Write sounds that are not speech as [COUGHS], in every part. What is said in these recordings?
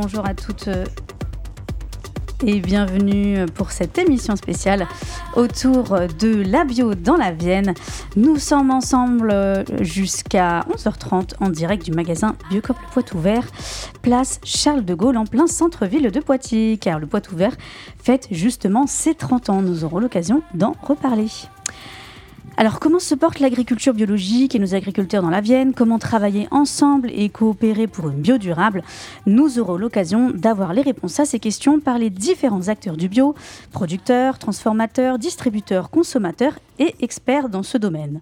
bonjour à toutes et bienvenue pour cette émission spéciale autour de la bio dans la Vienne. Nous sommes ensemble jusqu'à 11h30 en direct du magasin Biocop Le Poitou Vert, place Charles de Gaulle en plein centre-ville de Poitiers, car le Poitou Vert fête justement ses 30 ans. Nous aurons l'occasion d'en reparler. Alors, comment se porte l'agriculture biologique et nos agriculteurs dans la Vienne? Comment travailler ensemble et coopérer pour une bio durable Nous aurons l'occasion d'avoir les réponses à ces questions par les différents acteurs du bio, producteurs, transformateurs, distributeurs, consommateurs et experts dans ce domaine.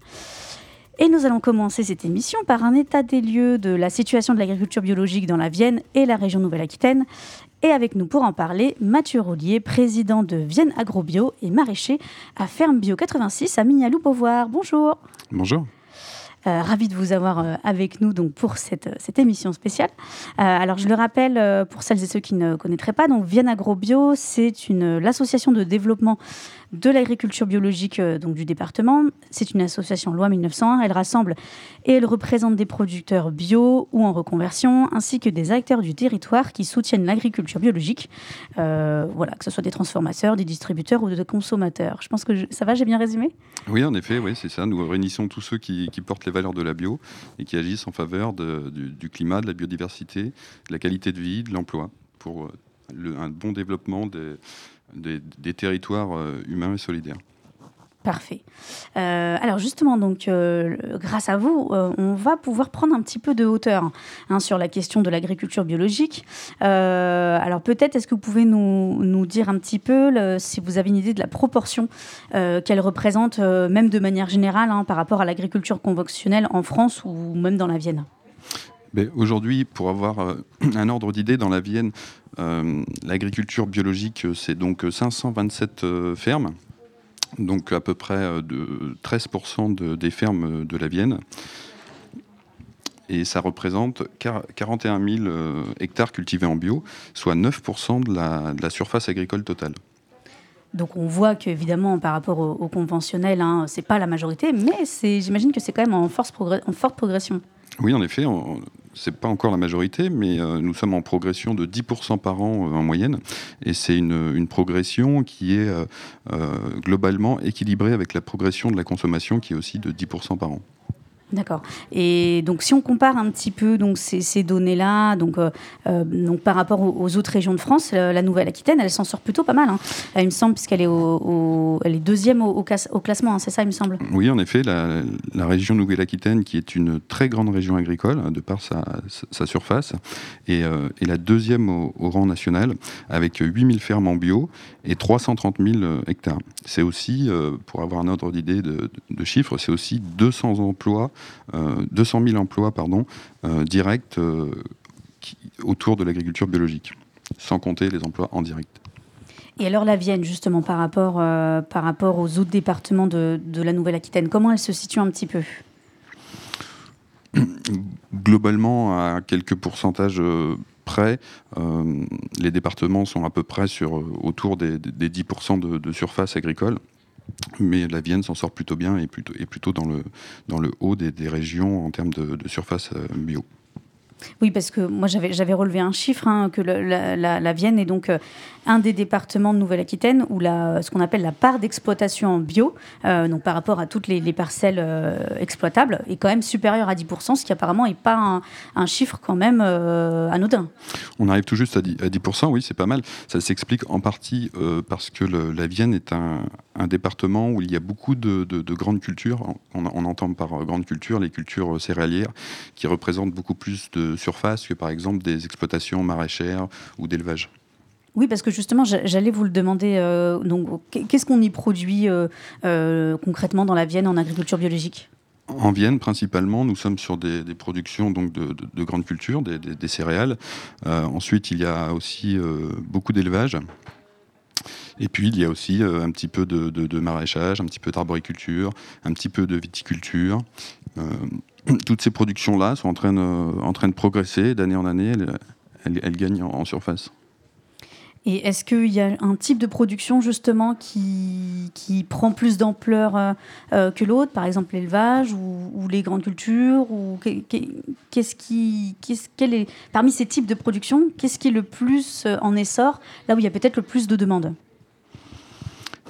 Et nous allons commencer cette émission par un état des lieux de la situation de l'agriculture biologique dans la Vienne et la région Nouvelle-Aquitaine. Et avec nous pour en parler, Mathieu Roulier, président de Vienne Agrobio et maraîcher à Ferme Bio 86 à Mignalou-Beauvoir. Bonjour. Bonjour. Euh, ravi de vous avoir euh, avec nous donc pour cette, cette émission spéciale. Euh, alors je le rappelle pour celles et ceux qui ne connaîtraient pas, donc Vienne Agrobio, c'est l'association de développement de l'agriculture biologique euh, donc, du département. C'est une association loi 1901. Elle rassemble et elle représente des producteurs bio ou en reconversion, ainsi que des acteurs du territoire qui soutiennent l'agriculture biologique. Euh, voilà, que ce soit des transformateurs, des distributeurs ou des consommateurs. Je pense que ça va, j'ai bien résumé? Oui, en effet, oui, c'est ça. Nous réunissons tous ceux qui, portent les valeurs de la bio et qui agissent en faveur du, climat, de la biodiversité, de la qualité de vie, de l'emploi, pour euh, un bon développement des des, territoires euh, humains et solidaires. Parfait. Euh, alors justement, donc, euh, grâce à vous, on va pouvoir prendre un petit peu de hauteur hein, sur la question de l'agriculture biologique. alors peut-être, est-ce que vous pouvez nous, dire un petit peu si vous avez une idée de la proportion qu'elle représente, même de manière générale, hein, par rapport à l'agriculture conventionnelle en France ou même dans la Vienne? Aujourd'hui, pour avoir [CLEARS THROAT] un ordre d'idée, dans la Vienne, euh, l'agriculture biologique, euh, c'est donc 527 euh, fermes, donc à peu près de 13% des fermes de la Vienne. Et ça représente 41 000 hectares cultivés en bio, soit 9% de la, surface agricole totale. Donc on voit qu'évidemment, par rapport au, conventionnel, hein, ce n'est pas la majorité, mais j'imagine que c'est quand même en, force en forte progression. Oui, en effet, n'est pas encore la majorité, mais euh, nous sommes en progression de 10% par an euh, en moyenne. Et c'est une, progression qui est euh, globalement équilibrée avec la progression de la consommation qui est aussi de 10% par an. D'accord. Et donc, si on compare un petit peu donc, ces, données-là, euh, euh, donc, par rapport aux, autres régions de France, euh, la Nouvelle-Aquitaine, elle s'en sort plutôt pas mal. Hein. il me semble, puisqu'elle est, au, est deuxième au, classement, hein, c'est ça, il me semble? Oui, en effet, la, région Nouvelle-Aquitaine, qui est une très grande région agricole, de par sa, surface, est, la deuxième au, rang national, avec 8000 fermes en bio et 330 000 hectares. C'est aussi, pour avoir un ordre d'idée de chiffres, c'est aussi 200 emplois 200 euh, 000 emplois pardon, euh, directs euh, autour de l'agriculture biologique, sans compter les emplois en direct. Et alors la Vienne, justement, par rapport, par rapport aux autres départements de, de la Nouvelle-Aquitaine, comment elle se situe un petit peu? Globalement, à quelques pourcentages près, les départements sont à peu près sur, autour des, 10% de, de, surface agricole. Mais la Vienne s'en sort plutôt bien et plutôt, et plutôt dans, le, haut des, régions en termes de, de surface euh, bio. Oui, parce que moi j'avais relevé un chiffre, hein, que la, Vienne est donc euh, un des départements de Nouvelle-Aquitaine où la, ce qu'on appelle la part d'exploitation en bio, euh, donc par rapport à toutes les, parcelles euh, exploitables, est quand même supérieure à 10%, ce qui apparemment n'est pas un, chiffre quand même anodin. On arrive tout juste à 10%, oui, c'est pas mal. Ça s'explique en partie parce que la Vienne est un, département où il y a beaucoup de, grandes cultures. On, on entend par grandes cultures les cultures céréalières qui représentent beaucoup plus de surface que par exemple des exploitations maraîchères ou d'élevage. Oui, parce que justement, j'allais vous le demander. Euh, donc, qu'est-ce qu'on y produit euh, euh, concrètement dans la Vienne en agriculture biologique? En Vienne, principalement, nous sommes sur des, productions donc de, de, grandes cultures, des, céréales. ensuite, il y a aussi beaucoup d'élevage. Et puis, il y a aussi un petit peu de, de maraîchage, un petit peu d'arboriculture, un petit peu de viticulture [CLEARS THROAT] toutes ces productions-là sont en train, de, en train de progresser d'année en année. Elles, gagnent en, surface. Et est-ce qu'il y a un type de production justement qui, qui prend plus d'ampleur euh, euh, que l'autre, par exemple l'élevage ou, les grandes cultures ou qu'est-ce qui, qu'est-ce, quel est, parmi ces types de production, qu'est-ce qui est le plus euh, en essor, là où il y a peut-être le plus de demandes?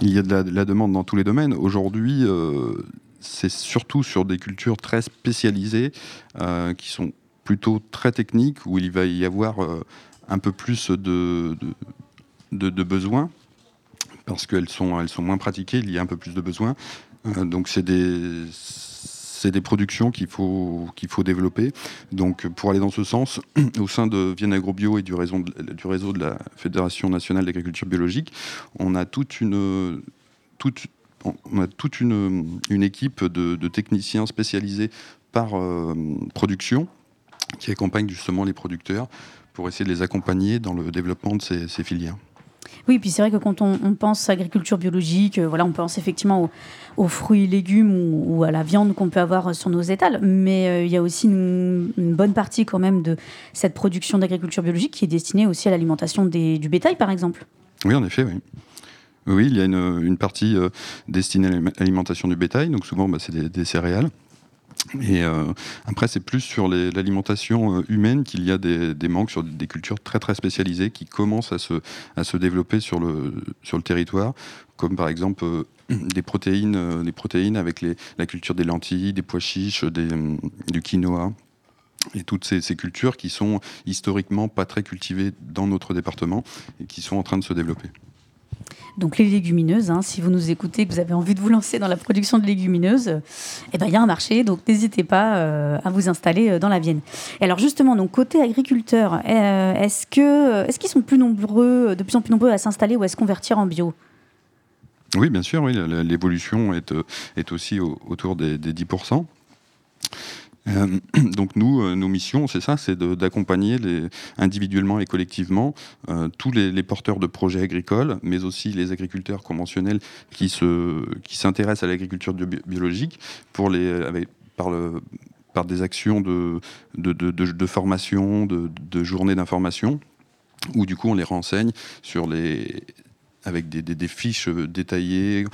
Il y a de la, demande dans tous les domaines. Aujourd'hui, c'est surtout sur des cultures très spécialisées qui sont plutôt très techniques où il va y avoir un peu plus de, de, besoins, parce qu'elles sont, elles sont moins pratiquées, il y a un peu plus de besoins. Euh, donc c'est des, c'est des productions qu'il faut, qu'il faut développer. Donc pour aller dans ce sens, [CLEARS THROAT] au sein de Vienne Agrobio et du réseau de, du réseau de la Fédération nationale d'agriculture biologique, on a toute une, toute, on a toute une, une équipe de, techniciens spécialisés par euh, production qui accompagnent justement les producteurs pour essayer de les accompagner dans le développement de ces, ces filières. Oui, puis c'est vrai que quand on, pense agriculture biologique, euh, voilà, on pense effectivement aux, fruits et légumes ou, à la viande qu'on peut avoir sur nos étals, mais euh, il y a aussi une, bonne partie quand même de cette production d'agriculture biologique qui est destinée aussi à l'alimentation du bétail, par exemple. Oui, en effet, oui. Oui, il y a une, partie euh, destinée à l'alimentation du bétail, donc souvent bah, c'est des, céréales. Et euh, après, c'est plus sur l'alimentation euh, humaine qu'il y a des, manques sur des cultures très très spécialisées qui commencent à se, développer sur le, territoire, comme par exemple des protéines, des protéines avec les, la culture des lentilles, des pois chiches, des, du quinoa et toutes ces, ces, cultures qui sont historiquement pas très cultivées dans notre département et qui sont en train de se développer. Donc les légumineuses, hein, si vous nous écoutez, que vous avez envie de vous lancer dans la production de légumineuses, eh ben il y a un marché, donc n'hésitez pas euh, à vous installer euh, dans la Vienne. Et alors justement, donc côté agriculteur, euh, est-ce que est-ce qu'ils sont plus nombreux, de plus en plus nombreux à s'installer ou à se convertir en bio? Oui, bien sûr, oui, l'évolution est, est aussi autour des, des 10%. Euh, [CLEARS THROAT] donc nous, euh, nos missions, c'est ça, c'est d'accompagner individuellement et collectivement euh, tous les, porteurs de projets agricoles, mais aussi les agriculteurs conventionnels qui s'intéressent qui à l'agriculture biologique pour les, par, le, par des actions de, de, de formation, de, journées d'information où du coup on les renseigne sur les, avec des, fiches euh, détaillées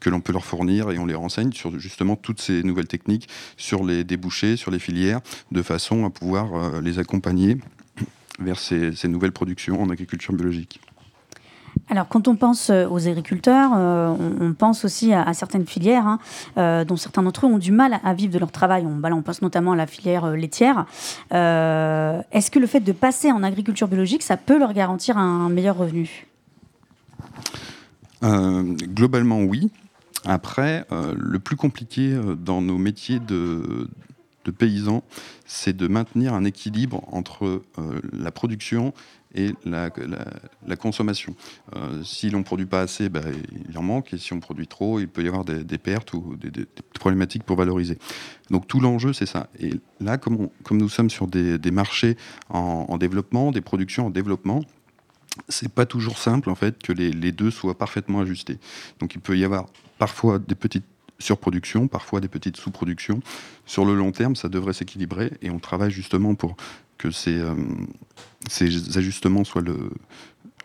que, l'on peut leur fournir et on les renseigne sur justement toutes ces nouvelles techniques, sur les débouchés, sur les filières, de façon à pouvoir euh, les accompagner vers ces, nouvelles productions en agriculture biologique. Alors, quand on pense euh, aux agriculteurs, on, pense aussi à, certaines filières hein, dont certains d'entre eux ont du mal à vivre de leur travail. On, on pense notamment à la filière laitière. Est-ce que le fait de passer en agriculture biologique, ça peut leur garantir un meilleur revenu? Euh, globalement, oui. Après, euh, le plus compliqué euh, dans nos métiers de, paysans, c'est de maintenir un équilibre entre la production et la, consommation. si l'on ne produit pas assez, bah, il en manque, et si on produit trop, il peut y avoir des, pertes ou des, problématiques pour valoriser. Donc tout l'enjeu, c'est ça. Et là, comme, nous sommes sur des, marchés en, développement, des productions en développement, c'est pas toujours simple en fait que les, deux soient parfaitement ajustés. Donc il peut y avoir parfois des petites surproductions, parfois des petites sous-productions. Sur le long terme, ça devrait s'équilibrer et on travaille justement pour que ces, euh, ajustements soient le,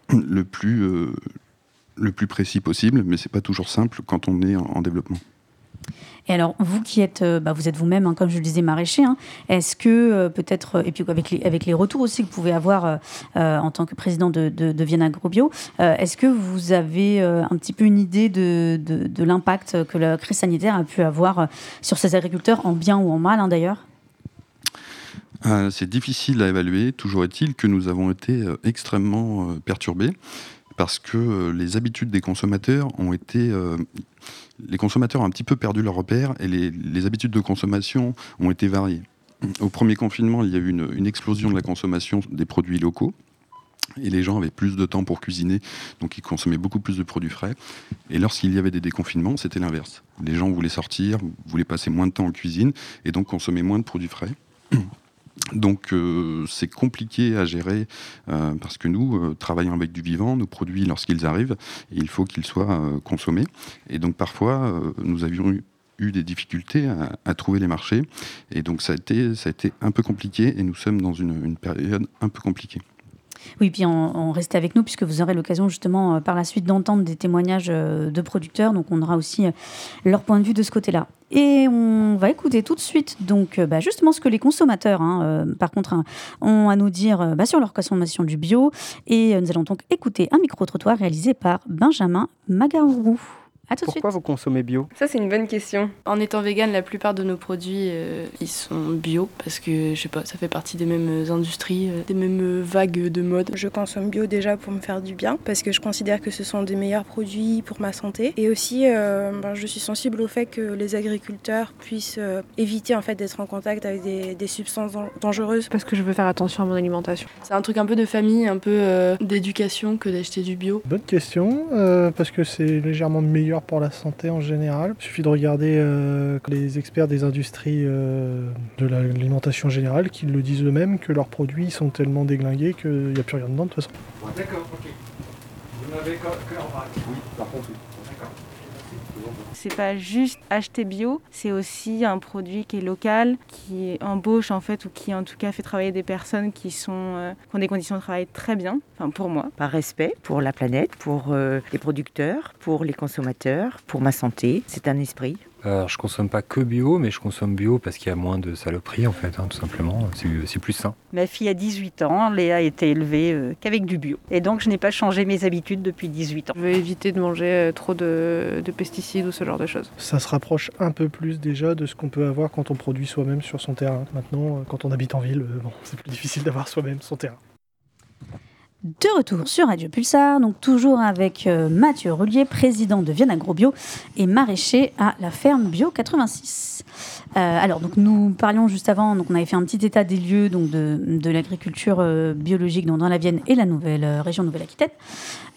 le, plus, euh, le plus précis possible, mais c'est pas toujours simple quand on est en développement. Et alors, vous qui êtes, euh, bah, vous êtes vous-même, hein, comme je le disais, maraîcher, hein, est-ce que euh, peut-être, et puis avec les, avec les retours aussi que vous pouvez avoir euh, en tant que président de, de, de Vienne Agrobio, est-ce que vous avez un petit peu une idée de, de l'impact que la crise sanitaire a pu avoir sur ces agriculteurs, en bien ou en mal hein, d'ailleurs? C'est difficile à évaluer. Toujours est-il que nous avons été extrêmement perturbés parce que les habitudes des consommateurs ont été les consommateurs ont un petit peu perdu leur repère et les, habitudes de consommation ont été variées. Au premier confinement, il y a eu une, explosion de la consommation des produits locaux. Et les gens avaient plus de temps pour cuisiner, donc ils consommaient beaucoup plus de produits frais. Et lorsqu'il y avait des déconfinements, c'était l'inverse. Les gens voulaient sortir, voulaient passer moins de temps en cuisine, et donc consommer moins de produits frais. Donc euh, c'est compliqué à gérer euh, parce que nous euh, travaillons avec du vivant, nos produits lorsqu'ils arrivent, il faut qu'ils soient consommés. Et donc parfois nous avions eu, des difficultés à, trouver les marchés et donc ça a été, ça a été un peu compliqué et nous sommes dans une, période un peu compliquée. Oui, puis on, reste avec nous puisque vous aurez l'occasion justement euh, par la suite d'entendre des témoignages euh, de producteurs, donc on aura aussi euh, leur point de vue de ce côté-là. Et on va écouter tout de suite donc bah, justement ce que les consommateurs, hein, par contre, hein, ont à nous dire bah, sur leur consommation du bio. Et nous allons donc écouter un micro-trottoir réalisé par Benjamin Magaourou. Pourquoi vous consommez bio? Ça, c'est une bonne question. En étant vegan, la plupart de nos produits, euh, ils sont bio parce que, je sais pas, ça fait partie des mêmes industries, euh, des mêmes vagues de mode. Je consomme bio déjà pour me faire du bien parce que je considère que ce sont des meilleurs produits pour ma santé. Et aussi, euh, ben, je suis sensible au fait que les agriculteurs puissent éviter en fait d'être en contact avec des, des, substances dangereuses. Parce que je veux faire attention à mon alimentation. C'est un truc un peu de famille, un peu d'éducation que d'acheter du bio. Bonne question, parce que c'est légèrement meilleur pour la santé en général. Il suffit de regarder euh, les experts des industries euh, de l'alimentation générale qui le disent eux-mêmes que leurs produits sont tellement déglingués qu'il n'y a plus rien dedans de toute façon. D'accord, ok. Vous n'avez que, Oui, par contre, c'est pas juste acheter bio, c'est aussi un produit qui est local, qui embauche en fait ou qui en tout cas fait travailler des personnes qui sont euh, ont des conditions de travail très bien, enfin pour moi. Par respect pour la planète, pour euh, les producteurs, pour les consommateurs, pour ma santé, c'est un esprit. Alors, je consomme pas que bio, mais je consomme bio parce qu'il y a moins de saloperies en fait, hein, tout simplement. C'est plus sain. Ma fille a 18 ans, Léa a été élevée euh, qu'avec du bio. Et donc, je n'ai pas changé mes habitudes depuis 18 ans. Je veux éviter de manger euh, trop de, de, pesticides ou ce genre de choses. Ça se rapproche un peu plus déjà de ce qu'on peut avoir quand on produit soi-même sur son terrain. Maintenant, euh, quand on habite en ville, bon, [LAUGHS] c'est plus difficile d'avoir soi-même son terrain. De retour sur Radio Pulsar, donc toujours avec euh, Mathieu Roulier, président de Vienne Agrobio et maraîcher à la ferme Bio 86. Euh, alors, donc nous parlions juste avant, donc on avait fait un petit état des lieux donc de, l'agriculture euh, biologique dans, dans, la Vienne et la nouvelle région Nouvelle-Aquitaine.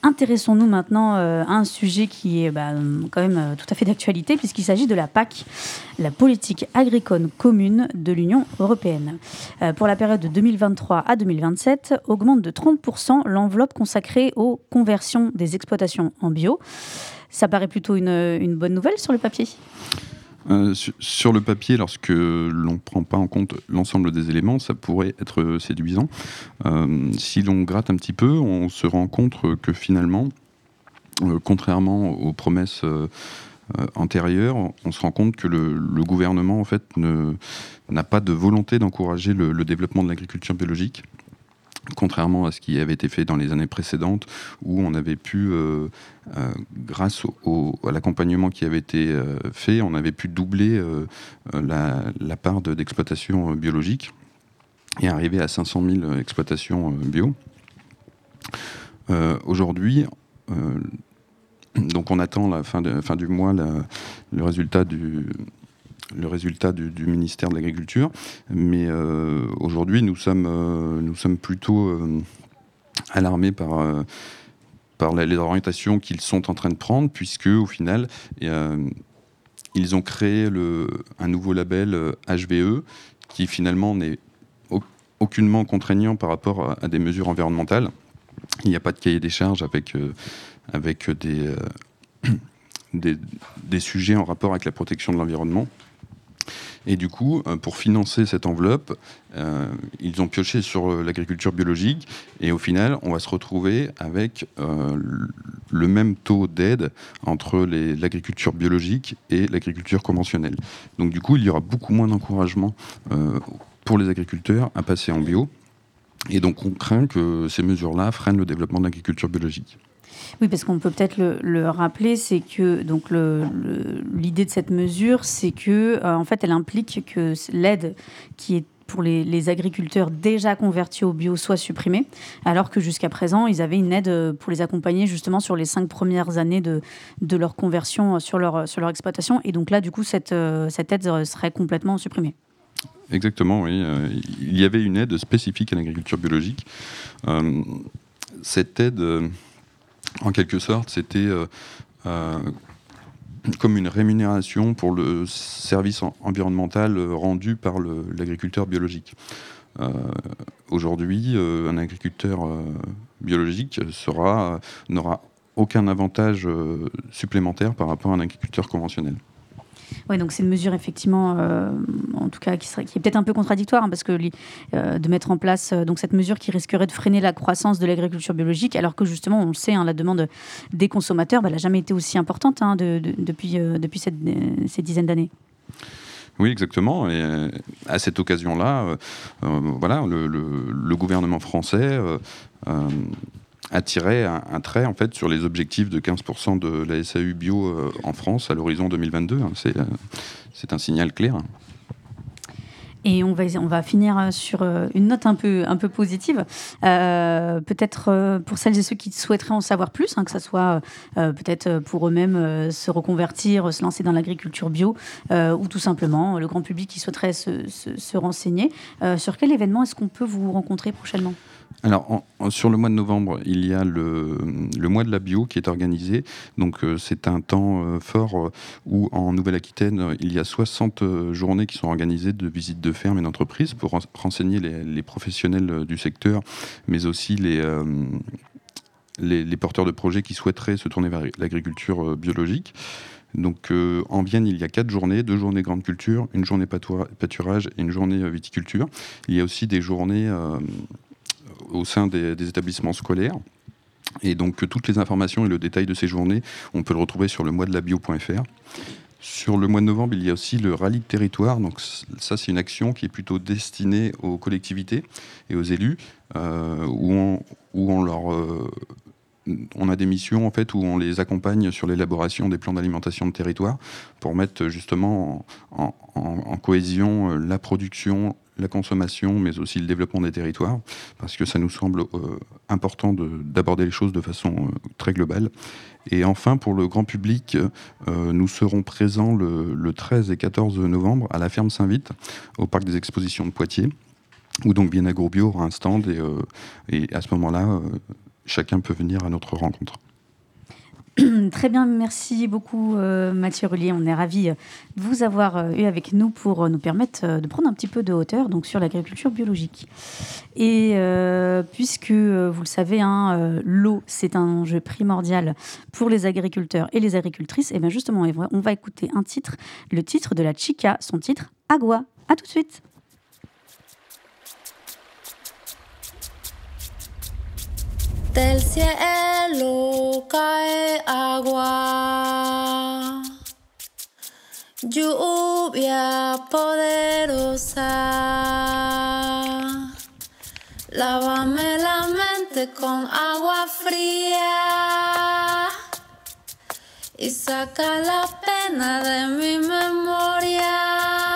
Intéressons-nous maintenant à un sujet qui est bah, quand même tout à fait d'actualité puisqu'il s'agit de la PAC, la politique agricole commune de l'Union européenne. pour la période de 2023 à 2027, augmente de 30% l'enveloppe consacrée aux conversions des exploitations en bio. Ça paraît plutôt une, bonne nouvelle sur le papier? Euh, sur, le papier, lorsque l'on ne prend pas en compte l'ensemble des éléments, ça pourrait être séduisant. Euh, si l'on gratte un petit peu, on se rend compte que finalement, euh, contrairement aux promesses antérieures, on se rend compte que le, gouvernement en fait n'a pas de volonté d'encourager le, développement de l'agriculture biologique contrairement à ce qui avait été fait dans les années précédentes, où on avait pu, euh, euh, grâce à l'accompagnement qui avait été euh, fait, on avait pu doubler la, part d'exploitation biologique et arriver à 500 000 exploitations bio. Aujourd'hui, donc on attend la fin, de, fin du mois le résultat du, le résultat du, ministère de l'Agriculture. Mais euh, aujourd'hui, nous, sommes euh, nous sommes plutôt euh, alarmés par, par les orientations qu'ils sont en train de prendre, puisque au final, ils ont créé le, un nouveau label HVE qui finalement n'est aucunement contraignant par rapport à, des mesures environnementales. Il n'y a pas de cahier des charges avec, avec des, [COUGHS] des, des, sujets en rapport avec la protection de l'environnement. Et du coup, euh, pour financer cette enveloppe, euh, ils ont pioché sur euh, l'agriculture biologique. Et au final, on va se retrouver avec le même taux d'aide entre l'agriculture biologique et l'agriculture conventionnelle. Donc du coup, il y aura beaucoup moins d'encouragement pour les agriculteurs à passer en bio. Et donc on craint que ces mesures-là freinent le développement de l'agriculture biologique. Oui, parce qu'on peut peut-être le, rappeler, c'est que donc l'idée de cette mesure, c'est que euh, en fait, elle implique que l'aide qui est pour les, agriculteurs déjà convertis au bio soit supprimée, alors que jusqu'à présent, ils avaient une aide pour les accompagner justement sur les cinq premières années de, de leur conversion sur leur, sur leur exploitation. Et donc là, du coup, cette, euh, cette aide serait complètement supprimée. Exactement, oui. Euh, il y avait une aide spécifique à l'agriculture biologique. cette aide en quelque sorte, c'était euh, euh, comme une rémunération pour le service environnemental rendu par l'agriculteur biologique. Euh, aujourd'hui, un agriculteur biologique n'aura aucun avantage supplémentaire par rapport à un agriculteur conventionnel. Oui, donc c'est une mesure effectivement, euh, en tout cas, qui, serait, est peut-être un peu contradictoire, hein, parce que euh, de mettre en place euh, donc cette mesure qui risquerait de freiner la croissance de l'agriculture biologique, alors que justement, on le sait, hein, la demande des consommateurs, bah, n'a jamais été aussi importante hein, de, de, depuis, ces dizaines d'années. Oui, exactement. Et à cette occasion-là, voilà, le, gouvernement français a tiré un, trait en fait sur les objectifs de 15% de la SAU bio euh, en France à l'horizon 2022. Hein. Euh, c'est un signal clair. Et on va, on va finir euh, sur une note un peu, un peu positive. peut-être pour celles et ceux qui souhaiteraient en savoir plus, hein, que ce soit peut-être pour eux-mêmes se reconvertir, se lancer dans l'agriculture bio, ou tout simplement le grand public qui souhaiterait se, se renseigner. sur quel événement est-ce qu'on peut vous rencontrer prochainement? Alors, sur le mois de novembre, il y a le, mois de la bio qui est organisé. Donc, euh, c'est un temps euh, fort euh, où, en Nouvelle-Aquitaine, il y a 60 journées qui sont organisées de visites de fermes et d'entreprises pour renseigner les, professionnels du secteur, mais aussi les, porteurs de projets qui souhaiteraient se tourner vers l'agriculture biologique. Donc en Vienne, il y a quatre journées, deux journées grande culture, une journée pâturage et une journée viticulture. Il y a aussi des journées au sein des, établissements scolaires. Et donc toutes les informations et le détail de ces journées, on peut le retrouver sur le mois de la bio.fr. Sur le mois de novembre, il y a aussi le rallye de territoire. Donc ça, c'est une action qui est plutôt destinée aux collectivités et aux élus, euh, où, on, où on leur euh, on a des missions en fait où on les accompagne sur l'élaboration des plans d'alimentation de territoire pour mettre justement en, cohésion euh, la production, la consommation, mais aussi le développement des territoires, parce que ça nous semble euh, important d'aborder les choses de façon euh, très globale. Et enfin, pour le grand public, euh, nous serons présents le, 13 et 14 novembre à la ferme Saint-Vite, au parc des expositions de Poitiers, où donc Bien Agrobio aura un stand, et, et à ce moment-là, chacun peut venir à notre rencontre. [CLEARS THROAT] Très bien, merci beaucoup euh, Mathieu Rullier. On est ravis de vous avoir euh, eu avec nous pour euh, nous permettre de prendre un petit peu de hauteur donc, sur l'agriculture biologique. Et puisque vous le savez, hein, l'eau c'est un enjeu primordial pour les agriculteurs et les agricultrices, et bien justement on va écouter un titre, le titre de la Chica, son titre Agua. À tout de suite. Del cielo cae agua, lluvia poderosa. Lávame la mente con agua fría y saca la pena de mi memoria,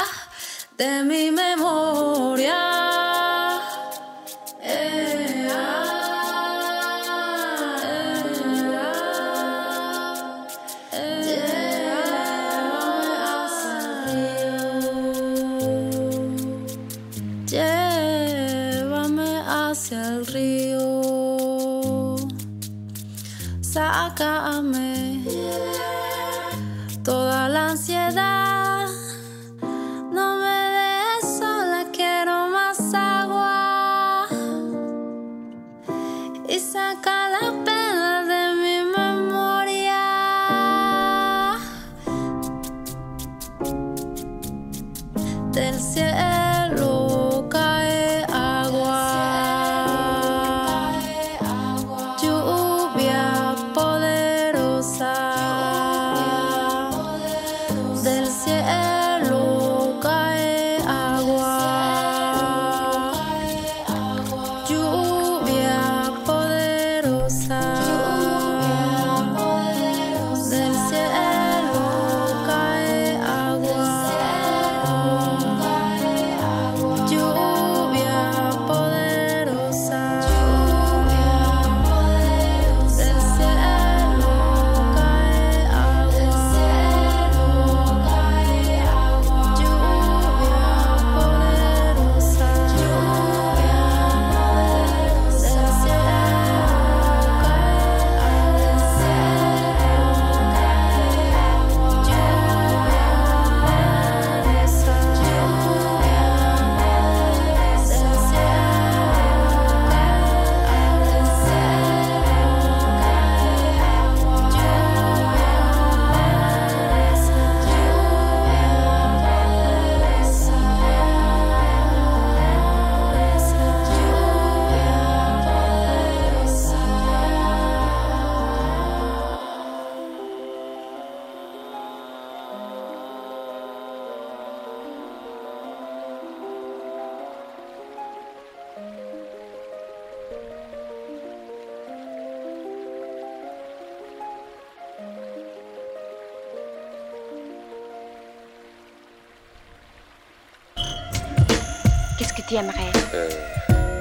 de mi memoria. Aimerais Euh,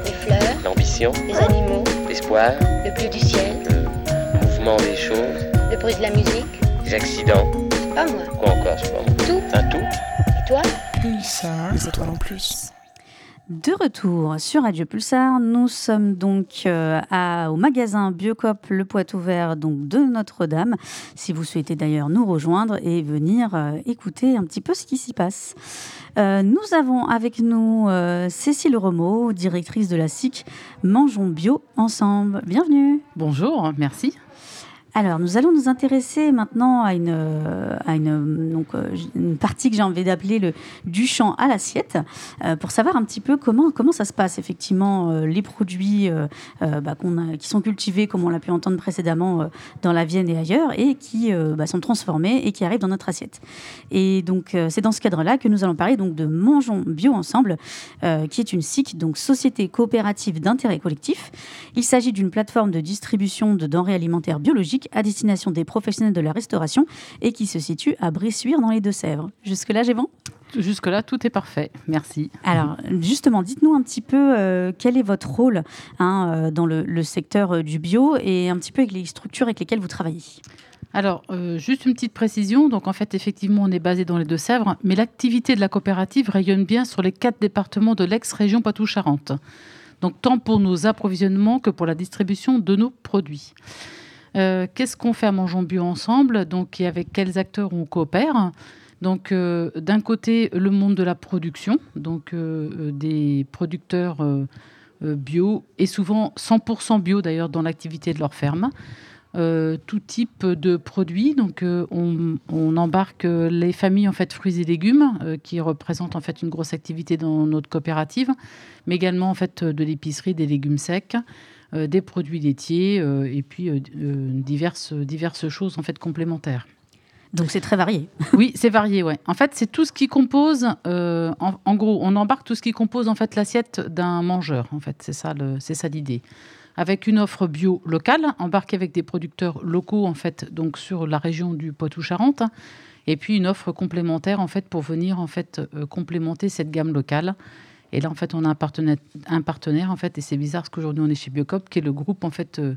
Les fleurs L'ambition, Les animaux l'espoir, Le bleu du ciel le mouvement des choses, Le bruit de la musique les accidents. Pas moi. Quoi encore, je pas moi. Tout. Un tout Et toi? Pulsar, les étoiles en plus. De retour sur Radio Pulsar, nous sommes donc euh, à- au magasin Biocop Le Poitou Vert donc de Notre-Dame. Si vous souhaitez d'ailleurs nous rejoindre et venir euh, écouter un petit peu ce qui s'y passe. Euh, nous avons avec nous Cécile Remeau, directrice de la SIC Mangeons Bio Ensemble. Bienvenue. Bonjour, merci. Alors, nous allons nous intéresser maintenant à une, euh, euh, une partie que j'ai envie d'appeler le du champ à l'assiette, euh, pour savoir un petit peu comment, ça se passe effectivement, euh, les produits euh, euh, bah, qui sont cultivés, comme on l'a pu entendre précédemment, euh, dans la Vienne et ailleurs, et qui euh, bah, sont transformés et qui arrivent dans notre assiette. Et donc, euh, c'est dans ce cadre-là que nous allons parler de Mangeons Bio Ensemble, euh, qui est une SIC, donc Société coopérative d'intérêt collectif. Il s'agit d'une plateforme de distribution de denrées alimentaires biologiques à destination des professionnels de la restauration et qui se situe à Bressuire dans les Deux-Sèvres. Jusque-là, j'ai bon Jusque-là, tout est parfait. Merci. Alors, justement, dites-nous un petit peu euh, quel est votre rôle hein, euh, dans le, le secteur euh, du bio et un petit peu avec les structures avec lesquelles vous travaillez? Alors, euh, juste une petite précision. Donc, en fait, effectivement, on est basé dans les Deux-Sèvres, mais l'activité de la coopérative rayonne bien sur les quatre départements de l'ex-région Poitou-Charentes. Donc, tant pour nos approvisionnements que pour la distribution de nos produits. Euh, Qu'est-ce qu'on fait à Mangeons Bio ensemble et avec quels acteurs on coopère? Donc, euh, d'un côté, le monde de la production, donc euh, des producteurs bio et souvent 100% bio d'ailleurs dans l'activité de leur ferme. Tout type de produits. Donc, on, embarque les familles en fait fruits et légumes qui représentent en fait une grosse activité dans notre coopérative, mais également en fait de l'épicerie, des légumes secs, euh, des produits laitiers euh, et puis euh, diverses diverses choses en fait complémentaires. Donc c'est très varié. [LAUGHS] oui, c'est varié, ouais. En fait, c'est tout ce qui compose, en, en gros, on embarque tout ce qui compose en fait l'assiette d'un mangeur. En fait, c'est ça, c'est ça l'idée. Avec une offre bio locale, embarquée avec des producteurs locaux en fait, donc sur la région du Poitou-Charentes, et puis une offre complémentaire en fait pour venir en fait euh, complémenter cette gamme locale. Et là, en fait, on a un partenaire, en fait, et c'est bizarre parce qu'aujourd'hui on est chez Biocop, qui est le groupe en fait. euh,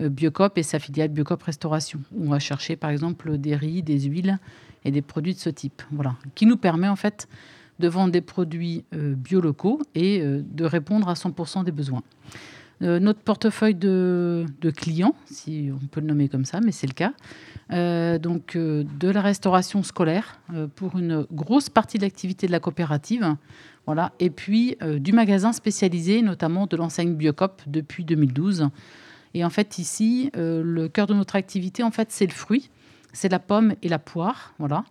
euh, Biocop et sa filiale Biocop Restauration. où On va chercher par exemple des riz, des huiles et des produits de ce type. Voilà, qui nous permet en fait de vendre des produits euh, bio locaux et euh, de répondre à 100% des besoins. Notre portefeuille de, de clients, si on peut le nommer comme ça, mais c'est le cas, donc de la restauration scolaire pour une grosse partie de l'activité de la coopérative, voilà, et puis euh, du magasin spécialisé, notamment de l'enseigne Biocop depuis 2012. Et en fait, ici, euh, le cœur de notre activité, en fait, c'est le fruit, c'est la pomme et la poire, voilà.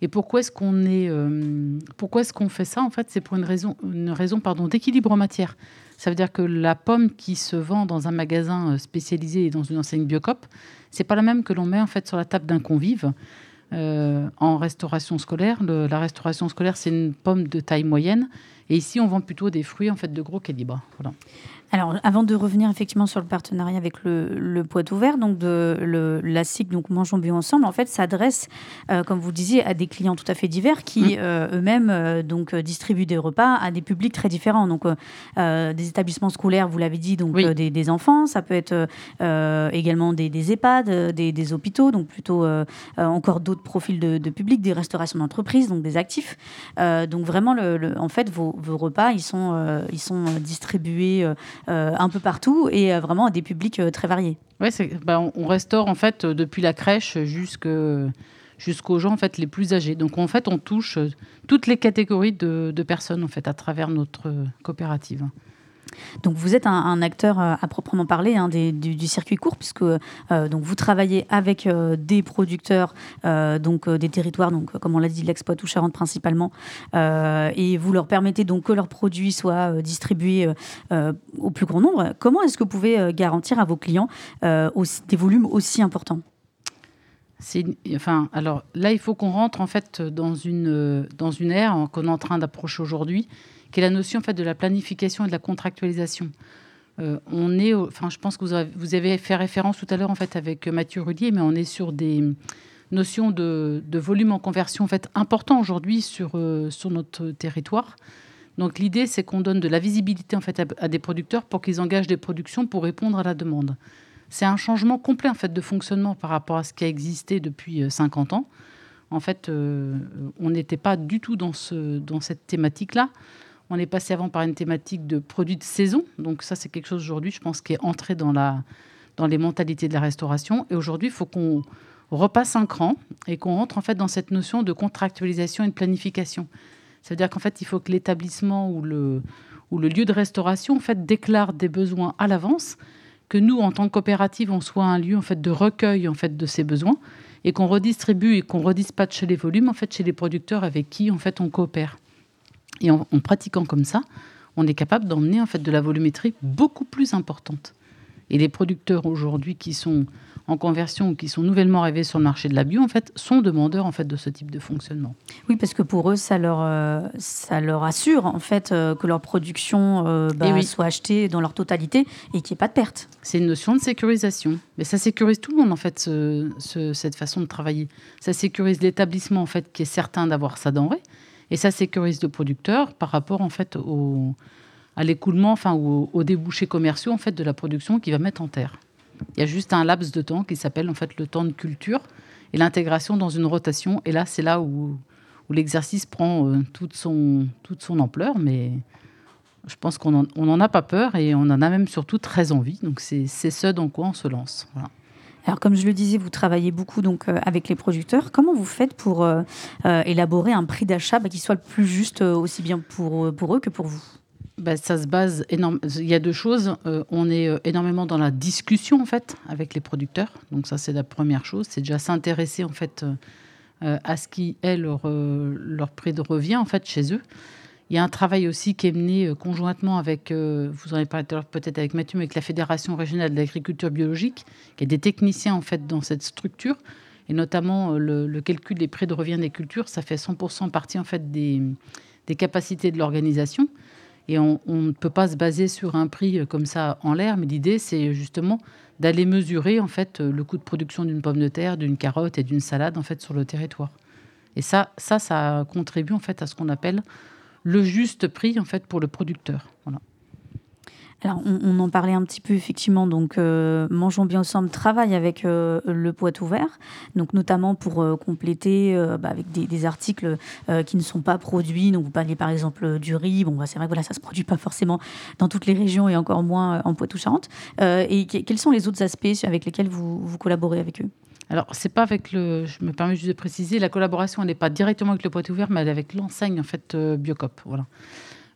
Et pourquoi est-ce qu'on est, euh, pourquoi est-ce qu'on fait ça En fait, c'est pour une raison, une raison pardon, d'équilibre en matière. Ça veut dire que la pomme qui se vend dans un magasin spécialisé et dans une enseigne Biocop, c'est pas la même que l'on met en fait sur la table d'un convive. Euh, en restauration scolaire, la restauration scolaire, c'est une pomme de taille moyenne, et ici, on vend plutôt des fruits en fait de gros calibre. Alors, avant de revenir effectivement sur le partenariat avec le, le Poitou Vert, donc de le, la SIC, donc Mangeons Bio Ensemble, en fait, s'adresse, euh, comme vous disiez, à des clients tout à fait divers qui euh, eux-mêmes euh, donc euh, distribuent des repas à des publics très différents. Donc, des établissements scolaires, vous l'avez dit, donc des, des enfants, ça peut être également des, des EHPAD, des, des hôpitaux, donc plutôt encore d'autres profils de, de public, des restaurations d'entreprise, donc des actifs. Donc vraiment, le, en fait, vos, vos repas, ils sont, ils sont distribués un peu partout et euh, vraiment à des publics euh, très variés. C'est, bah, on, restaure en fait euh, depuis la crèche jusqu'aux gens en fait les plus âgés. Donc en fait, on touche euh, toutes les catégories de, de personnes en fait à travers notre euh, coopérative. Donc vous êtes un, acteur euh, à proprement parler hein, du, circuit court puisque euh, vous travaillez avec euh, des producteurs donc des territoires donc comme on l'a dit l'ex ou Charente principalement et vous leur permettez donc que leurs produits soient distribués au plus grand nombre. Comment est-ce que vous pouvez garantir à vos clients des volumes aussi importants? Enfin, alors là, il faut qu'on rentre en fait dans une ère qu'on est en train d'approcher aujourd'hui, qui est la notion en fait de la planification et de la contractualisation. Euh, on est, enfin, je pense que vous avez, fait référence tout à l'heure en fait avec Mathieu Rullier, mais on est sur des notions de, volume en conversion en fait important aujourd'hui sur, euh, sur notre territoire. Donc l'idée, c'est qu'on donne de la visibilité en fait à, des producteurs pour qu'ils engagent des productions pour répondre à la demande. C'est un changement complet en fait de fonctionnement par rapport à ce qui a existé depuis euh, 50 ans. En fait, euh, on n'était pas du tout dans, ce, dans cette thématique-là. On est passé avant par une thématique de produits de saison. Donc ça, c'est quelque chose aujourd'hui, je pense, qui est entré dans, la, dans les mentalités de la restauration. Et aujourd'hui, il faut qu'on repasse un cran et qu'on rentre en fait dans cette notion de contractualisation et de planification. Ça veut dire qu'en fait, il faut que l'établissement ou le, ou le lieu de restauration en fait, déclare des besoins à l'avance, que nous, en tant que coopérative, on soit un lieu en fait, de recueil en fait, de ces besoins et qu'on redistribue et qu'on redispatche les volumes en fait, chez les producteurs avec qui en fait, on coopère. Et en, en pratiquant comme ça, on est capable d'emmener en fait, de la volumétrie beaucoup plus importante. Et les producteurs aujourd'hui qui sont en conversion ou qui sont nouvellement arrivés sur le marché de la bio, en fait, sont demandeurs en fait de ce type de fonctionnement. Oui, parce que pour eux, ça leur, euh, ça leur assure en fait euh, que leur production euh, bah, oui. soit achetée dans leur totalité et qu'il n'y ait pas de perte. C'est une notion de sécurisation. Mais ça sécurise tout le monde, en fait, ce- ce- cette façon de travailler. Ça sécurise l'établissement, en fait, qui est certain d'avoir sa denrée. Et ça sécurise le producteur par rapport, en fait, au, à l'écoulement, enfin, aux, débouchés commerciaux, en fait, de la production qu'il va mettre en terre. Il y a juste un laps de temps qui s'appelle, en fait, le temps de culture et l'intégration dans une rotation. Et là, c'est là où, l'exercice prend euh, toute, son, toute son ampleur. Mais je pense qu'on n'en a pas peur et on en a même surtout très envie. Donc c'est c'est ce dans quoi on se lance. Voilà. Alors, comme je le disais, vous travaillez beaucoup donc euh, avec les producteurs. Comment vous faites pour euh, euh, élaborer un prix d'achat bah, qui soit le plus juste aussi bien pour, eux que pour vous? Bah, ça se base énorme. Il y a deux choses. On est énormément dans la discussion en fait avec les producteurs. Donc ça c'est la première chose. C'est déjà s'intéresser en fait à ce qui est leur leur prix de revient en fait chez eux. Il y a un travail aussi qui est mené euh, conjointement avec, euh, vous en avez parlé tout à l'heure peut-être avec Mathieu, mais avec la Fédération régionale de l'agriculture biologique, qui a des techniciens en fait dans cette structure, et notamment euh, le, calcul des prix de revient des cultures, ça fait 100% partie en fait des, capacités de l'organisation. Et on, on ne peut pas se baser sur un prix comme ça en l'air, mais l'idée c'est justement d'aller mesurer en fait le coût de production d'une pomme de terre, d'une carotte et d'une salade en fait sur le territoire. Et ça, ça, ça contribue en fait à ce qu'on appelle le juste prix en fait pour le producteur. Alors, on, en parlait un petit peu effectivement. Donc, euh, Mangeons bien ensemble travaille avec euh, le Poitou Vert, donc notamment pour euh, compléter bah, avec des, articles qui ne sont pas produits. Donc, vous parliez par exemple du riz. Bon, bah, c'est vrai que voilà, ça se produit pas forcément dans toutes les régions et encore moins en Poitou-Charentes. Et que- quels sont les autres aspects avec lesquels vous collaborez avec eux? Alors, c'est pas avec le. Je me permets juste de préciser, la collaboration, elle n'est pas directement avec le Poitou Vert, mais elle est avec l'enseigne en fait euh, Biocop. Voilà.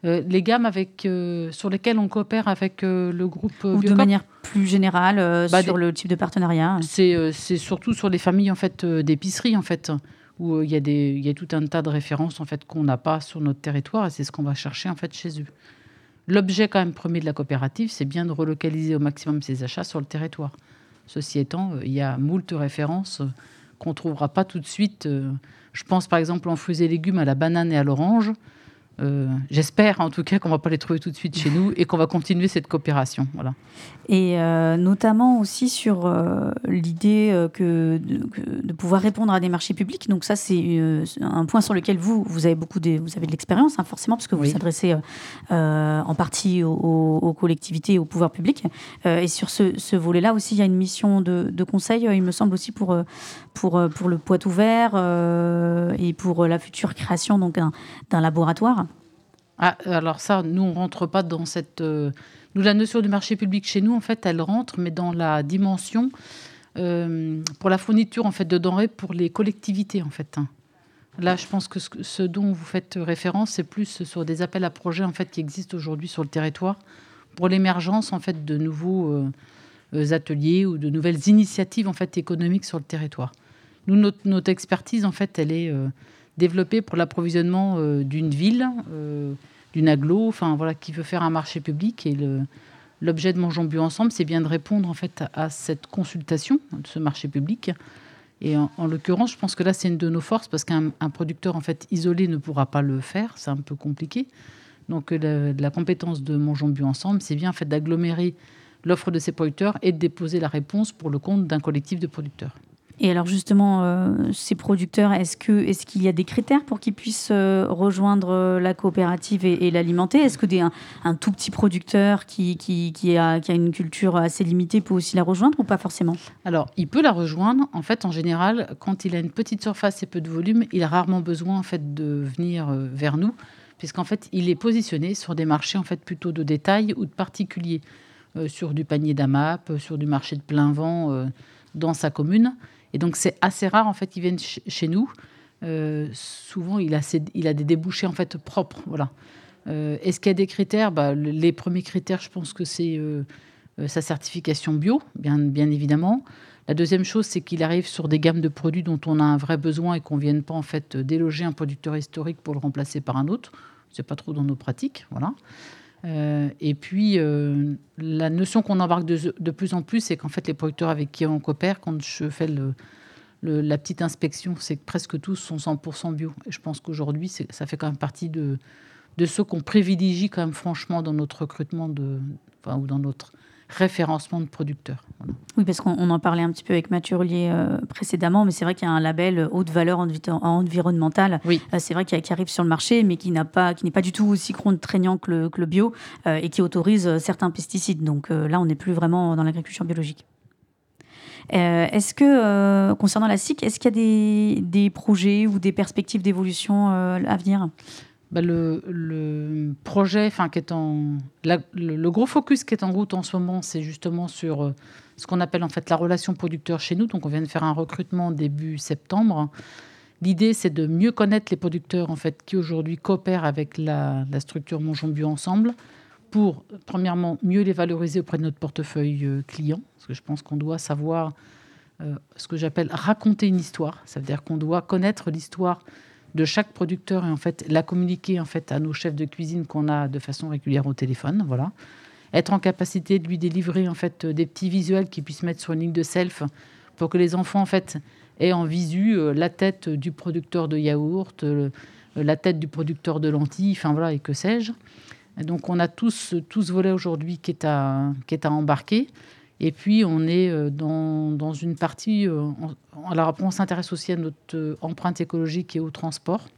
Euh, les gammes avec, euh, sur lesquelles on coopère avec euh, le groupe Ou de manière plus générale Bah, sur des- le type de partenariat c'est c'est surtout sur les familles en fait d'épicerie en fait où il y a des y a tout un tas de références en fait qu'on n'a pas sur notre territoire et c'est ce qu'on va chercher en fait chez eux. L'objet quand même premier de la coopérative, c'est bien de relocaliser au maximum ses achats sur le territoire. Ceci étant, euh, il y a moult références euh, qu'on ne trouvera pas tout de suite. euh, Je pense par exemple en fruits et légumes à la banane et à l'orange. Euh, J'espère en tout cas qu'on va pas les trouver tout de suite chez nous et qu'on va continuer cette coopération. Voilà. Et euh, notamment aussi sur euh, l'idée que, de, que- de pouvoir répondre à des marchés publics. Donc ça, c'est un point sur lequel vous, vous avez beaucoup de, vous avez de l'expérience, hein, forcément, parce que vous Oui. vous adressez en partie aux, collectivités et au pouvoir public. Et sur ce, ce volet-là aussi, il y a une mission de, de conseil, il me semble aussi pour, pour, pour le Poitou Vert et pour la future création d'un laboratoire. Ah, alors ça, nous, on rentre pas dans cette... euh, nous, la notion de marché public chez nous, en fait, elle rentre, mais dans la dimension euh, pour la fourniture, en fait, de denrées pour les collectivités, en fait. hein. Là, je pense que ce, dont vous faites référence, c'est plus sur des appels à projets, en fait, qui existent aujourd'hui sur le territoire pour l'émergence, en fait, de nouveaux euh, ateliers ou de nouvelles initiatives, en fait, économiques sur le territoire. Nous, notre, expertise, en fait, elle est développée pour l'approvisionnement d'une ville, d'une aglo, enfin voilà, qui veut faire un marché public. Et l'objet de Mangeons Bio Ensemble, c'est bien de répondre en fait à, cette consultation de ce marché public. Et en, en l'occurrence, je pense que là, c'est une de nos forces parce qu'un un producteur en fait isolé ne pourra pas le faire, c'est un peu compliqué. Donc la, compétence de Mangeons Bio Ensemble, c'est bien en fait d'agglomérer l'offre de ces producteurs et de déposer la réponse pour le compte d'un collectif de producteurs. Et alors justement, euh, ces producteurs, est-ce que est-ce qu'il y a des critères pour qu'ils puissent euh, rejoindre euh, la coopérative et, l'alimenter? Est-ce que un, un tout petit producteur qui, qui, qui, a, qui a une culture assez limitée peut aussi la rejoindre ou pas forcément? Alors, il peut la rejoindre. En fait, en général, quand il a une petite surface et peu de volume, il a rarement besoin en fait de venir vers nous, puisqu'en fait, il est positionné sur des marchés en fait plutôt de détail ou de particuliers, sur du panier d'AMAP, sur du marché de plein vent dans sa commune. Et donc, c'est assez rare en fait qu'ils viennent ch- chez nous. Euh, souvent, il a, des débouchés en fait propres. Voilà. Euh, Est-ce qu'il y a des critères? Bah, le- Les premiers critères, je pense que c'est euh, sa certification bio, bien, bien évidemment. La deuxième chose, c'est qu'il arrive sur des gammes de produits dont on a un vrai besoin et qu'on ne vienne pas en fait déloger un producteur historique pour le remplacer par un autre. C'est pas trop dans nos pratiques, voilà. Euh, et puis euh, la notion qu'on embarque de, plus en plus, c'est qu'en fait les producteurs avec qui on coopère, quand je fais la petite inspection, c'est que presque tous sont 100% bio. Et je pense qu'aujourd'hui, ça fait quand même partie de, ceux qu'on privilégie quand même franchement dans notre recrutement ou dans notre référencement de producteurs. Voilà. Oui, parce qu'on on en parlait un petit peu avec Mathieu Rollier euh, précédemment, mais c'est vrai qu'il y a un label euh, haute valeur envi- environnementale. Oui. Euh, c'est vrai qu'il qui arrive sur le marché, mais qui n'a pas, qui n'est pas du tout aussi contraignant que le, que le bio euh, et qui autorise certains pesticides. Donc là, on n'est plus vraiment dans l'agriculture biologique. Est-ce que, concernant la SIC, est-ce qu'il y a des, des projets ou des perspectives d'évolution à venir? Bah, le, projet, enfin, qui est en, le, gros focus qui est en route en ce moment, c'est justement sur euh, ce qu'on appelle en fait la relation producteur chez nous. Donc, on vient de faire un recrutement début septembre. L'idée, c'est de mieux connaître les producteurs en fait qui aujourd'hui coopèrent avec la, structure Mangeons Bio ensemble pour, premièrement, mieux les valoriser auprès de notre portefeuille euh, client, parce que je pense qu'on doit savoir euh, ce que j'appelle raconter une histoire. Ça veut dire qu'on doit connaître l'histoire de chaque producteur et en fait la communiquer en fait à nos chefs de cuisine qu'on a de façon régulière au téléphone, voilà. Être en capacité de lui délivrer en fait des petits visuels qu'ils puissent mettre sur une ligne de self pour que les enfants en fait aient en visu euh, la tête du producteur de yaourt, euh, la tête du producteur de lentilles, enfin voilà et que sais-je. Donc on a tous tout ce volet aujourd'hui qui qui est à embarquer. Et puis, on est euh, dans, dans une partie. euh, on- alors, après, on s'intéresse aussi à notre euh, empreinte écologique et au transport.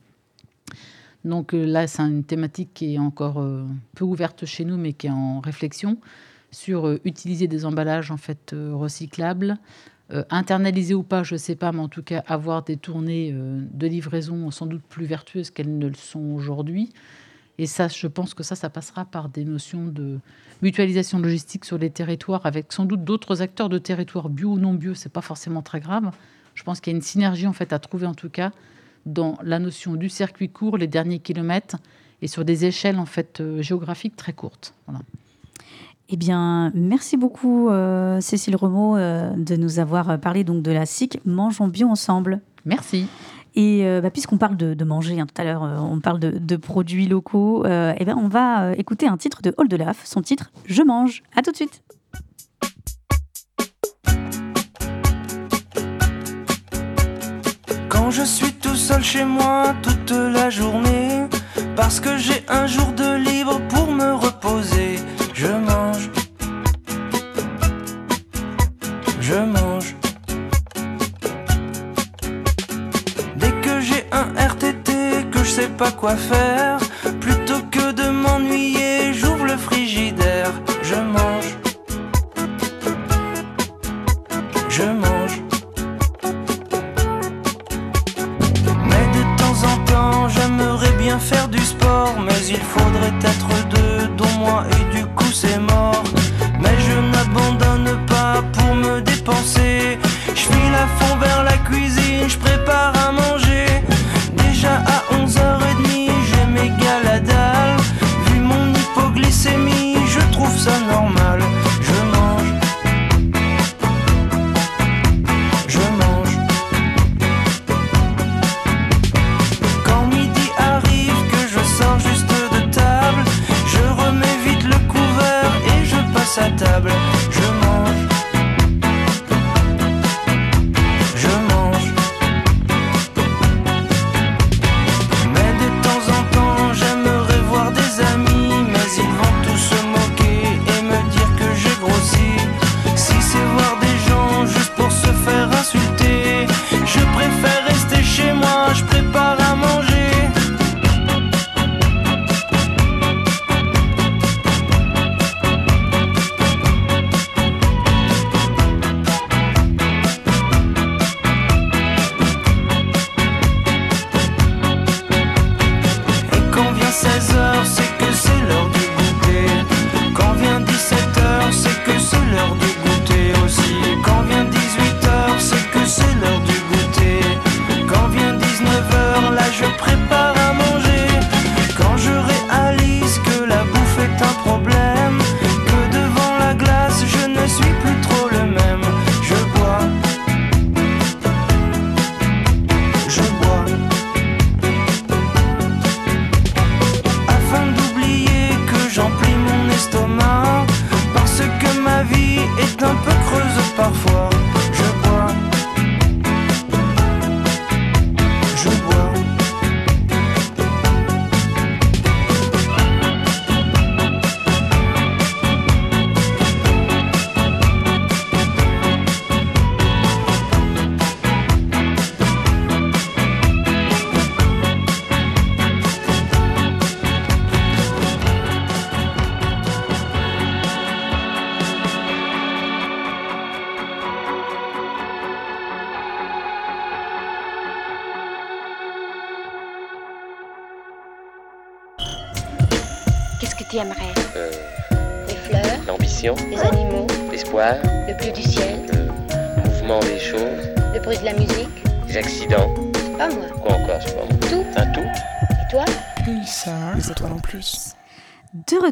Donc euh, là, c'est une thématique qui est encore euh, peu ouverte chez nous, mais qui est en réflexion sur euh, utiliser des emballages en fait euh, recyclables, euh, internaliser ou pas, je ne sais pas, mais en tout cas avoir des tournées euh, de livraison sans doute plus vertueuses qu'elles ne le sont aujourd'hui. Et ça, je pense que ça, ça passera par des notions de mutualisation logistique sur les territoires, avec sans doute d'autres acteurs de territoire bio ou non bio. C'est pas forcément très grave. Je pense qu'il y a une synergie en fait à trouver en tout cas dans la notion du circuit court, les derniers kilomètres, et sur des échelles en fait euh, géographiques très courtes. Voilà. Eh bien, merci beaucoup euh, Cécile Remo euh, de nous avoir parlé donc de la SIC Mangeons bio ensemble. Merci. Et euh, bah, puisqu'on parle de, manger, hein, tout à l'heure, euh, on parle de, produits locaux, euh, eh ben, on va écouter un titre de Oldelaf, son titre Je mange. À tout de suite. Quand je suis tout seul chez moi toute la journée, parce que j'ai un jour de libre pour me reposer, je mange. Je mange. Sais pas quoi faire, plutôt que de m'ennuyer, j'ouvre le frigidaire, je mange. Je mange. Mais de temps en temps, j'aimerais bien faire du sport. Mais il faudrait être deux, dont moi, et du coup, c'est mort. Mais je n'abandonne pas pour me dépenser.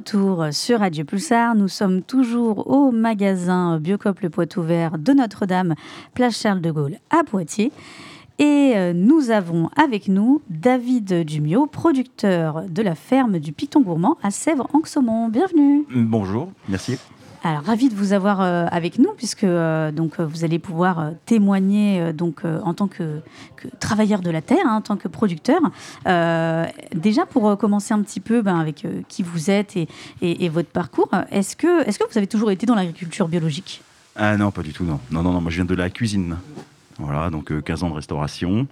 Retour sur Radio Pulsar, nous sommes toujours au magasin Biocop Le Poitou Vert de Notre-Dame, place Charles de Gaulle à Poitiers. Et euh, nous avons avec nous David Dumio, producteur de la ferme du Piton Gourmand à Sèvres-en-Saumon. Bienvenue. Bonjour, merci. Alors, ravi de vous avoir euh, avec nous, puisque euh, donc, euh, vous allez pouvoir témoigner donc, en tant que, travailleur de la terre, hein, en tant que producteur. Déjà, pour commencer un petit peu ben, avec qui vous êtes et, et- votre parcours, est-ce que, est que vous avez toujours été dans l'agriculture biologique? Ah non, pas du tout, non. Non, non, non, moi je viens de la cuisine. Voilà, donc euh, 15 ans de restauration.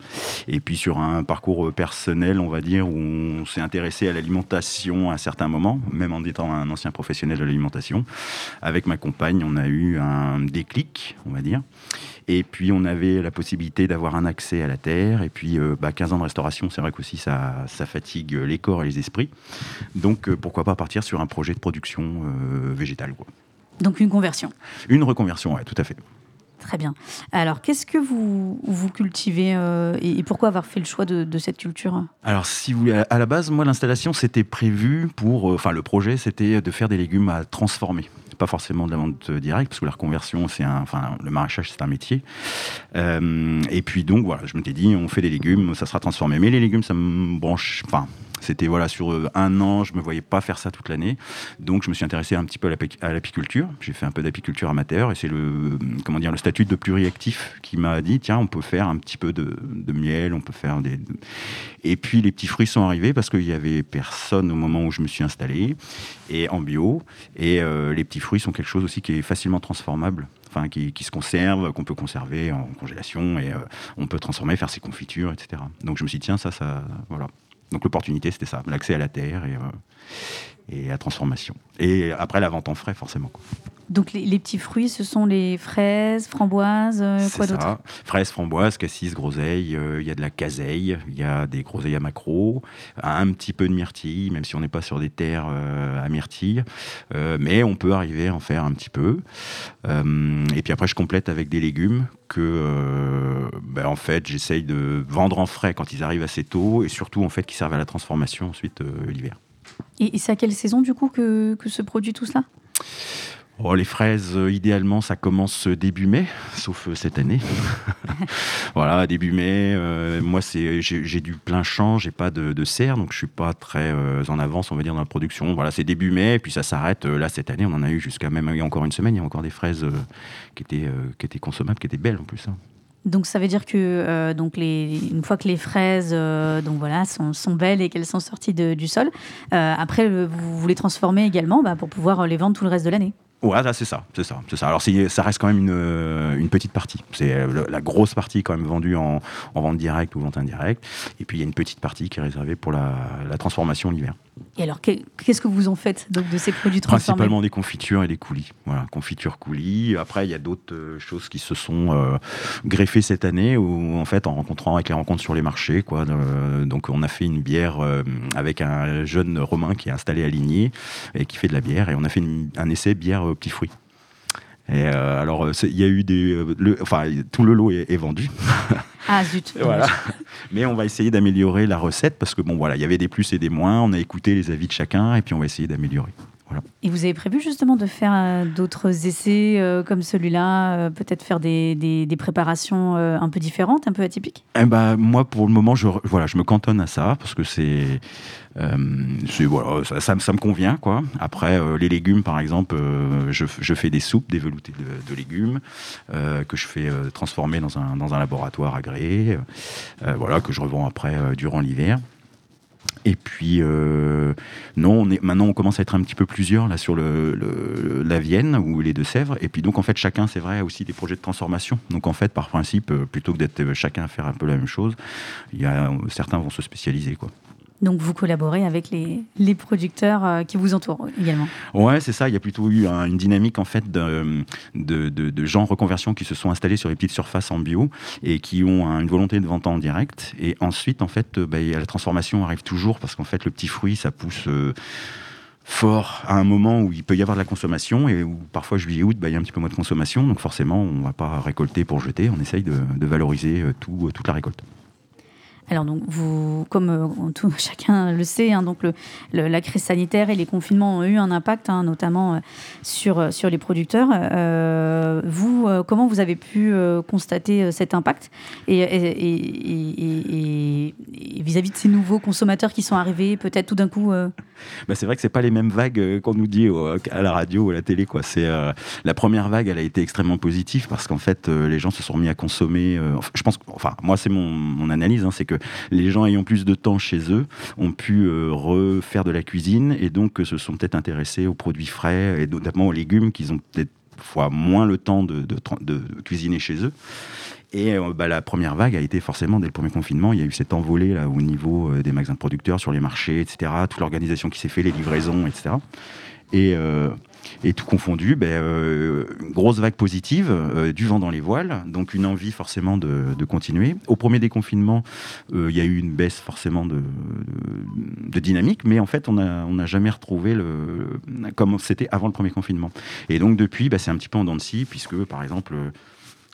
Et puis sur un parcours euh, personnel, on va dire, où on s'est intéressé à l'alimentation à un certain moment, même en étant un ancien professionnel de l'alimentation. Avec ma compagne, on a eu un déclic, on va dire. Et puis on avait la possibilité d'avoir un accès à la terre. Et puis euh, bah, 15 ans de restauration, c'est vrai qu'aussi ça, ça fatigue les corps et les esprits. Donc euh, pourquoi pas partir sur un projet de production euh, végétale. Quoi. Donc, une conversion. Une reconversion, ouais, tout à fait. Très bien. Alors, qu'est-ce que vous, vous cultivez euh, et, pourquoi avoir fait le choix de, cette culture? Alors, si à- la base, moi, l'installation, c'était prévu pour. euh, Enfin, le projet, c'était de faire des légumes à transformer. Pas forcément de la vente directe, parce que la reconversion, c'est un. Enfin, le maraîchage, c'est un métier. Euh, et puis, donc, voilà, je m'étais dit, on fait des légumes, ça sera transformé. Mais les légumes, ça me branche. Enfin. C'était voilà sur euh, un an, je me voyais pas faire ça toute l'année, donc je me suis intéressé un petit peu à l'api- à l'apiculture. J'ai fait un peu d'apiculture amateur et c'est le euh, comment dire le statut de pluriactif qui m'a dit tiens on peut faire un petit peu de, miel, on peut faire des et puis les petits fruits sont arrivés parce qu'il y avait personne au moment où je me suis installé et en bio et euh, les petits fruits sont quelque chose aussi qui est facilement transformable enfin qui, se conserve, qu'on peut conserver en congélation et on peut transformer, faire ses confitures, etc. Donc je me suis dit, tiens, ça, ça, voilà. Donc l'opportunité, c'était ça, l'accès à la terre et, euh, et à transformation. Et après, la vente en frais, forcément. quoi. Donc, les, les petits fruits, ce sont les fraises, framboises, euh, quoi d'autre? Fraises, framboises, cassis, groseilles, euh, il y a de la caseille, il y a des groseilles à macro, un petit peu de myrtille, même si on n'est pas sur des terres euh, à myrtille. Mais on peut arriver à en faire un petit peu. Et puis après, je complète avec des légumes que, euh, ben, en fait, j'essaye de vendre en frais quand ils arrivent assez tôt et surtout, en fait, qui servent à la transformation ensuite euh, l'hiver. Et, c'est à quelle saison, du coup, que se produit tout cela? Oh, les fraises, euh, idéalement, ça commence début mai, sauf euh, cette année. [LAUGHS] voilà, début mai. euh, moi, c'est, j'ai, j'ai du plein champ, j'ai pas de, de serre, donc je suis pas très euh, en avance, on va dire, dans la production. Voilà, c'est début mai, et puis ça s'arrête. euh, là, cette année, on en a eu jusqu'à même il y a encore une semaine, il y a encore des fraises euh, qui, étaient, euh, qui étaient consommables, qui étaient belles en plus. hein. Donc ça veut dire que euh, donc les, une fois que les fraises euh, donc voilà sont, sont belles et qu'elles sont sorties de- du sol, euh, après vous, vous les transformez également bah, pour pouvoir les vendre tout le reste de l'année. Ouais, c'est ça, c'est ça, c'est ça. Alors, ça reste quand même une, euh, une petite partie. C'est euh, la grosse partie quand même vendue en, en vente directe ou vente indirecte. Et puis, il y a une petite partie qui est réservée pour la, la transformation l'hiver. Et alors que- qu'est-ce que vous en faites donc de ces produits transformés? Principalement des confitures et des coulis. Voilà, confitures, coulis. Après, il y a d'autres euh, choses qui se sont euh, greffées cette année, où en fait, en rencontrant avec les rencontres sur les marchés, quoi. donc, on a fait une bière euh, avec un jeune Romain qui est installé à Ligné et qui fait de la bière, et on a fait un essai bière petits fruits. Et euh, alors, euh, il y a eu des, euh, le- enfin, tout le lot est, est vendu. [LAUGHS] Ah zut. Voilà. Mais on va essayer d'améliorer la recette parce que bon, voilà, il y avait des plus et des moins. On a écouté les avis de chacun et puis on va essayer d'améliorer. Voilà. Et vous avez prévu justement de faire euh, d'autres essais euh, comme celui-là, euh, peut-être faire des, des- des préparations euh, un peu différentes, un peu atypiques? Eh ben, moi, pour le moment, je, voilà, je me cantonne à ça parce que c'est, voilà, ça, ça me- ça me convient. Quoi. Après, les légumes, par exemple, je, je fais des soupes, des veloutés de, de légumes que je fais transformer dans un, dans un laboratoire agréé, voilà, que je revends après durant l'hiver. Et puis, euh, non, maintenant on commence à être un petit peu plusieurs là sur le, le- la Vienne ou les Deux-Sèvres. Et puis donc en fait chacun, c'est vrai, a aussi des projets de transformation. Donc en fait, par principe, euh, plutôt que d'être euh, chacun à faire un peu la même chose, y a, certains vont se spécialiser quoi. Donc vous collaborez avec les, les producteurs euh, qui vous entourent également. Ouais, c'est ça. Il y a plutôt eu un- une dynamique en fait de, de, de- gens en reconversion qui se sont installés sur les petites surfaces en bio et qui ont un- une volonté de vente en direct. Et ensuite, en fait, euh, bah, la transformation arrive toujours parce qu'en fait, le petit fruit, ça pousse. euh, fort à un moment où il peut y avoir de la consommation et où parfois juillet août bah, il y a un petit peu moins de consommation donc forcément on ne va pas récolter pour jeter on essaye de, de valoriser tout, toute la récolte. Alors donc vous, comme euh, tout, [LAUGHS] chacun le sait, hein, donc la crise sanitaire et les confinements ont eu un impact, hein, notamment euh, sur, euh, sur les producteurs. vous, comment vous avez pu constater cet impact et vis-à-vis de ces nouveaux consommateurs qui sont arrivés, peut-être tout d'un coup bah, C'est vrai que c'est pas les mêmes vagues qu'on nous dit à la radio ou à la télé. Quoi. C'est, la première vague, elle a été extrêmement positive parce qu'en fait, les gens se sont mis à consommer. je pense, enfin, moi, c'est mon, mon analyse, hein, c'est que les gens ayant plus de temps chez eux ont pu euh, refaire de la cuisine et donc euh, se sont peut-être intéressés aux produits frais et notamment aux légumes qu'ils ont peut-être fois moins le temps de, cuisiner chez eux. Et euh, bah, la première vague a été forcément, dès le premier confinement, il y a eu cette envolée là, au niveau des magasins de producteurs, sur les marchés, etc., toute l'organisation qui s'est fait, les livraisons, etc. Et, et tout confondu, ben, euh, grosse vague positive, euh, du vent dans les voiles, donc une envie forcément de, continuer. Au premier déconfinement, euh, il y a eu une baisse forcément de, dynamique, mais en fait, on n'a jamais retrouvé comme c'était avant le premier confinement. Et donc depuis, ben, c'est un petit peu en dents de scie, puisque par exemple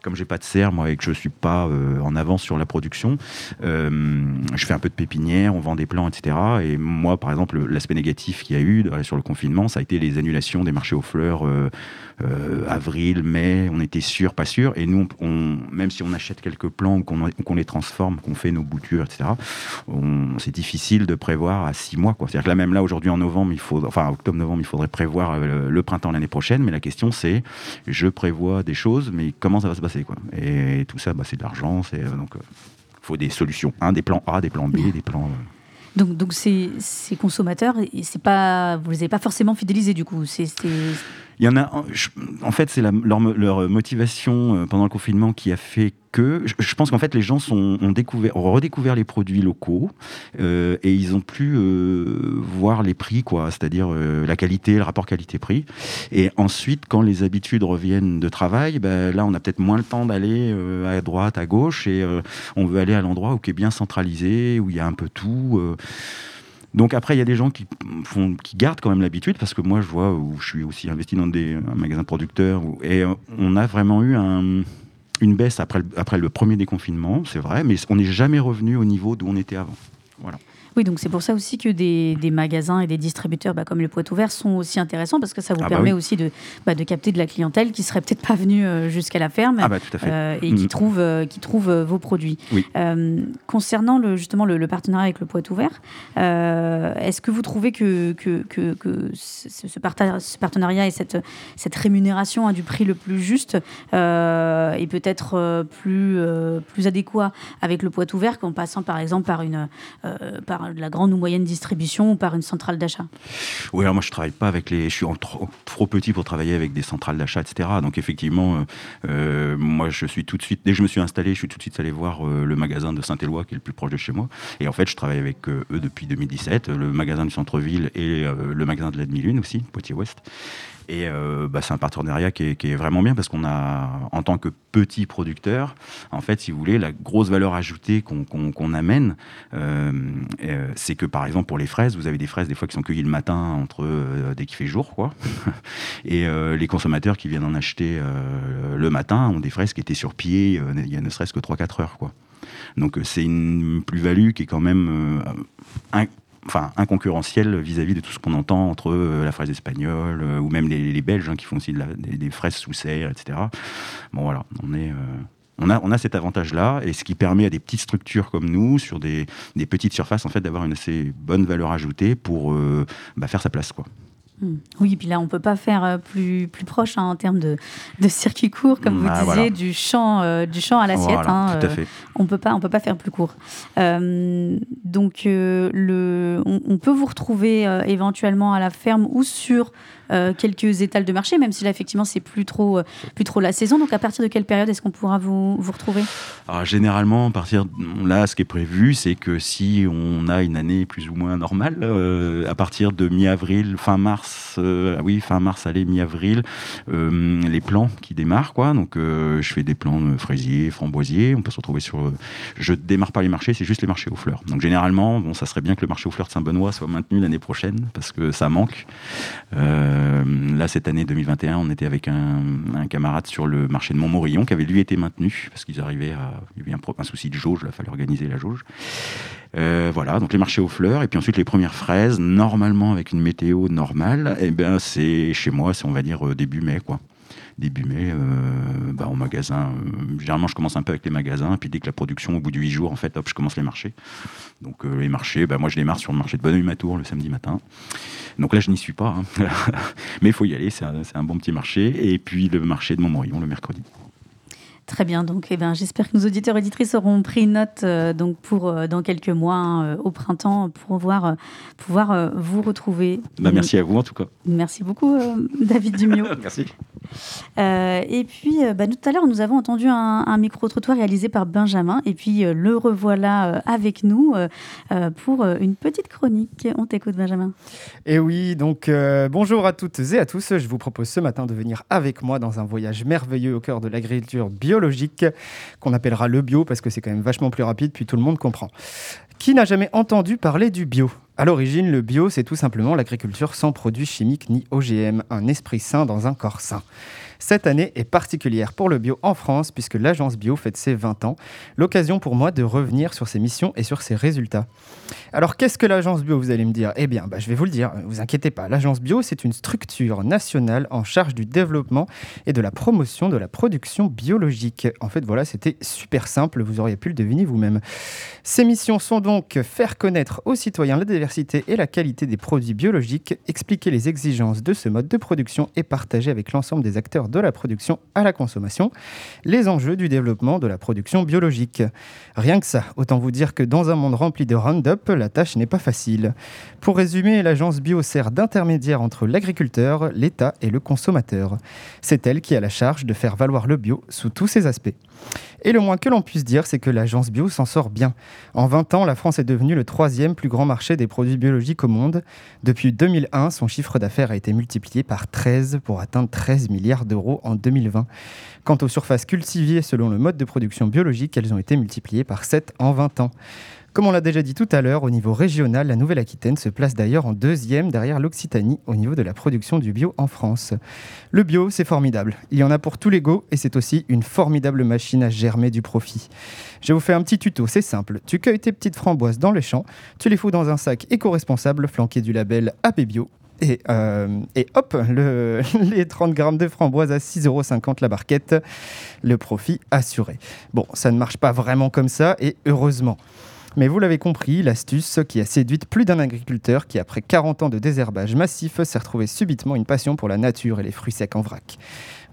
comme j'ai pas de serre, moi, et que je suis pas euh, en avance sur la production, euh, je fais un peu de pépinière, on vend des plants, etc. Et moi, par exemple, l'aspect négatif qu'il y a eu sur le confinement, ça a été les annulations des marchés aux fleurs. Euh, avril, mai, on était sûr, pas sûr. Et nous, même si on achète quelques plants, qu'on les transforme, qu'on fait nos boutures, etc., c'est difficile de prévoir à six mois. C'est-à-dire que là, même là, aujourd'hui, en novembre, il faut, enfin, octobre-novembre, il faudrait prévoir euh, le, printemps l'année prochaine. Mais la question, c'est, je prévois des choses, mais comment ça va se passer quoi? Et tout ça, bah, c'est de l'argent. C'est euh, donc, faut des solutions. Un, des plans A, des plans B, des plans. Donc, donc ces, consommateurs, c'est pas, vous les avez pas forcément fidélisés du coup. Il y en a, en fait, c'est leur, motivation euh, pendant le confinement qui a fait que, je, pense qu'en fait, les gens ont, découvert, ont redécouvert les produits locaux euh, et ils ont pu euh, voir les prix, quoi, c'est-à-dire la qualité, le rapport qualité-prix. Et ensuite, quand les habitudes reviennent de travail, ben, là, on a peut-être moins le temps d'aller à droite, à gauche et on veut aller à l'endroit où qui est bien centralisé, où il y a un peu tout. Donc après, il y a des gens qui, gardent quand même l'habitude, parce que moi, je vois, où je suis aussi investi dans des magasins producteurs, et euh, on a vraiment eu une baisse après le, après le premier déconfinement, c'est vrai, mais on n'est jamais revenu au niveau d'où on était avant. Voilà. Oui, donc c'est pour ça aussi que des, magasins et des distributeurs bah, comme le Poitou Vert sont aussi intéressants parce que ça vous ah bah permet aussi de, bah, de capter de la clientèle qui serait peut-être pas venue euh, jusqu'à la ferme ah euh, et qui trouve, euh, qui trouve vos produits. concernant le, justement le, partenariat avec le Poitou Vert, est-ce que vous trouvez que, que, que, ce, partenariat et cette, cette rémunération à du prix le plus juste est peut-être plus, plus adéquat avec le Poitou Vert qu'en passant par exemple par une par de la grande ou moyenne distribution ou par une centrale d'achat Oui, alors moi je travaille pas avec les, je suis trop, petit pour travailler avec des centrales d'achat, etc. Donc effectivement, euh, euh, moi je suis tout de suite, dès que je me suis installé, je suis tout de suite allé voir euh, le magasin de Saint-Éloi qui est le plus proche de chez moi. Et en fait, je travaille avec eux depuis 2017, le magasin du centre-ville et le magasin de la demi-lune aussi, Poitiers-Ouest. Et euh, bah, c'est un partenariat qui est, vraiment bien parce qu'on a, en tant que petit producteur, en fait, si vous voulez, la grosse valeur ajoutée qu'on amène, euh, euh, c'est que par exemple pour les fraises, vous avez des fraises des fois qui sont cueillies le matin entre dès qu'il fait jour, quoi. [LAUGHS] Et les consommateurs qui viennent en acheter le matin ont des fraises qui étaient sur pied il y a ne serait-ce que 3-4 heures, quoi. Donc c'est une plus-value qui est quand même enfin inconcurrentiel vis-à-vis de tout ce qu'on entend entre euh, la fraise espagnole euh, ou même les, Belges hein, qui font aussi des, fraises sous serre, etc. Bon voilà, euh, on a, on a cet avantage-là, et ce qui permet à des petites structures comme nous, sur des, petites surfaces, en fait, d'avoir une assez bonne valeur ajoutée pour bah, faire sa place. Quoi. Hmm. Oui, et puis là, on ne peut pas faire euh, plus, plus proche hein, en termes de, de circuit court, comme vous ah, disiez, du, champ, euh, du champ à l'assiette. Hein, euh, on ne peut pas faire plus court. donc, le, on, peut vous retrouver éventuellement à la ferme ou sur quelques étals de marché, même si là, effectivement, c'est plus trop, plus trop la saison. Donc, à partir de quelle période est-ce qu'on pourra vous, vous retrouver? Alors, généralement, à partir là, ce qui est prévu, c'est que si on a une année plus ou moins normale, euh, à partir de mi-avril, fin mars, euh, oui, fin mars, allez, mi-avril, euh, les plants qui démarrent, quoi. Donc, je fais des plants de fraisiers, framboisiers. On peut se retrouver sur. je démarre pas les marchés, c'est juste les marchés aux fleurs. Donc, généralement, bon, ça serait bien que le marché aux fleurs de Saint-Benoît soit maintenu l'année prochaine parce que ça manque. Là, cette année 2021, on était avec un, camarade sur le marché de Montmorillon qui avait lui été maintenu parce qu'ils arrivaient à y avait un, souci de jauge, il fallait organiser la jauge. Euh, voilà, donc les marchés aux fleurs, et puis ensuite les premières fraises, normalement avec une météo normale, et eh ben c'est chez moi, c'est on va dire euh, début mai, quoi début mai, euh, bah, au magasin. généralement, je commence un peu avec les magasins, puis dès que la production, au bout de 8 jours, en fait, hop, je commence les marchés. Donc les marchés, bah, moi je démarre sur le marché de Bonneuil-Matour le samedi matin. Donc là, je n'y suis pas, hein. [LAUGHS] mais il faut y aller, c'est un, un, bon petit marché. Et puis le marché de Montmorillon le mercredi. Très bien, donc eh ben, j'espère que nos auditeurs et auditrices auront pris note euh, donc pour euh, dans quelques mois hein, euh, au printemps pour pouvoir, pouvoir vous retrouver. Bah, merci à vous en tout cas. Merci beaucoup David Dumio. [LAUGHS] merci. et puis bah, tout à l'heure nous avons entendu un, micro-trottoir réalisé par Benjamin et puis le revoilà avec nous pour une petite chronique. On t'écoute Benjamin. Et oui, donc bonjour à toutes et à tous. Je vous propose ce matin de venir avec moi dans un voyage merveilleux au cœur de l'agriculture bio qu'on appellera le bio parce que c'est quand même vachement plus rapide, puis tout le monde comprend. Qui n'a jamais entendu parler du bio? À l'origine, le bio, c'est tout simplement l'agriculture sans produits chimiques ni OGM, un esprit sain dans un corps sain. Cette année est particulière pour le bio en France puisque l'agence bio fête ses 20 ans. L'occasion pour moi de revenir sur ses missions et sur ses résultats. Alors qu'est-ce que l'agence bio, vous allez me dire? Eh bien, bah, je vais vous le dire, vous inquiétez pas. L'agence bio, c'est une structure nationale en charge du développement et de la promotion de la production biologique. En fait, voilà, c'était super simple, vous auriez pu le deviner vous-même. Ces missions sont donc faire connaître aux citoyens la diversité et la qualité des produits biologiques, expliquer les exigences de ce mode de production et partager avec l'ensemble des acteurs de la production à la consommation, les enjeux du développement de la production biologique. Rien que ça, autant vous dire que dans un monde rempli de Roundup, la tâche n'est pas facile. Pour résumer, l'agence bio sert d'intermédiaire entre l'agriculteur, l'État et le consommateur. C'est elle qui a la charge de faire valoir le bio sous tous ses aspects. Et le moins que l'on puisse dire, c'est que l'agence bio s'en sort bien. En 20 ans, la France est devenue le troisième plus grand marché des produits biologiques au monde. Depuis 2001, son chiffre d'affaires a été multiplié par 13 pour atteindre 13 milliards d'euros en 2020. Quant aux surfaces cultivées selon le mode de production biologique, elles ont été multipliées par 7 en 20 ans. Comme on l'a déjà dit tout à l'heure, au niveau régional, la Nouvelle-Aquitaine se place d'ailleurs en deuxième derrière l'Occitanie au niveau de la production du bio en France. Le bio, c'est formidable. Il y en a pour tous les goûts et c'est aussi une formidable machine à germer du profit. Je vous fais un petit tuto, c'est simple. Tu cueilles tes petites framboises dans les champs, tu les fous dans un sac éco-responsable flanqué du label AP Bio et, euh, et, hop, le, [LAUGHS] les 30 grammes de framboises à 6,50 euros la barquette, le profit assuré. Bon, ça ne marche pas vraiment comme ça, et heureusement. Mais vous l'avez compris, l'astuce qui a séduit plus d'un agriculteur qui, après 40 ans de désherbage massif, s'est retrouvé subitement une passion pour la nature et les fruits secs en vrac.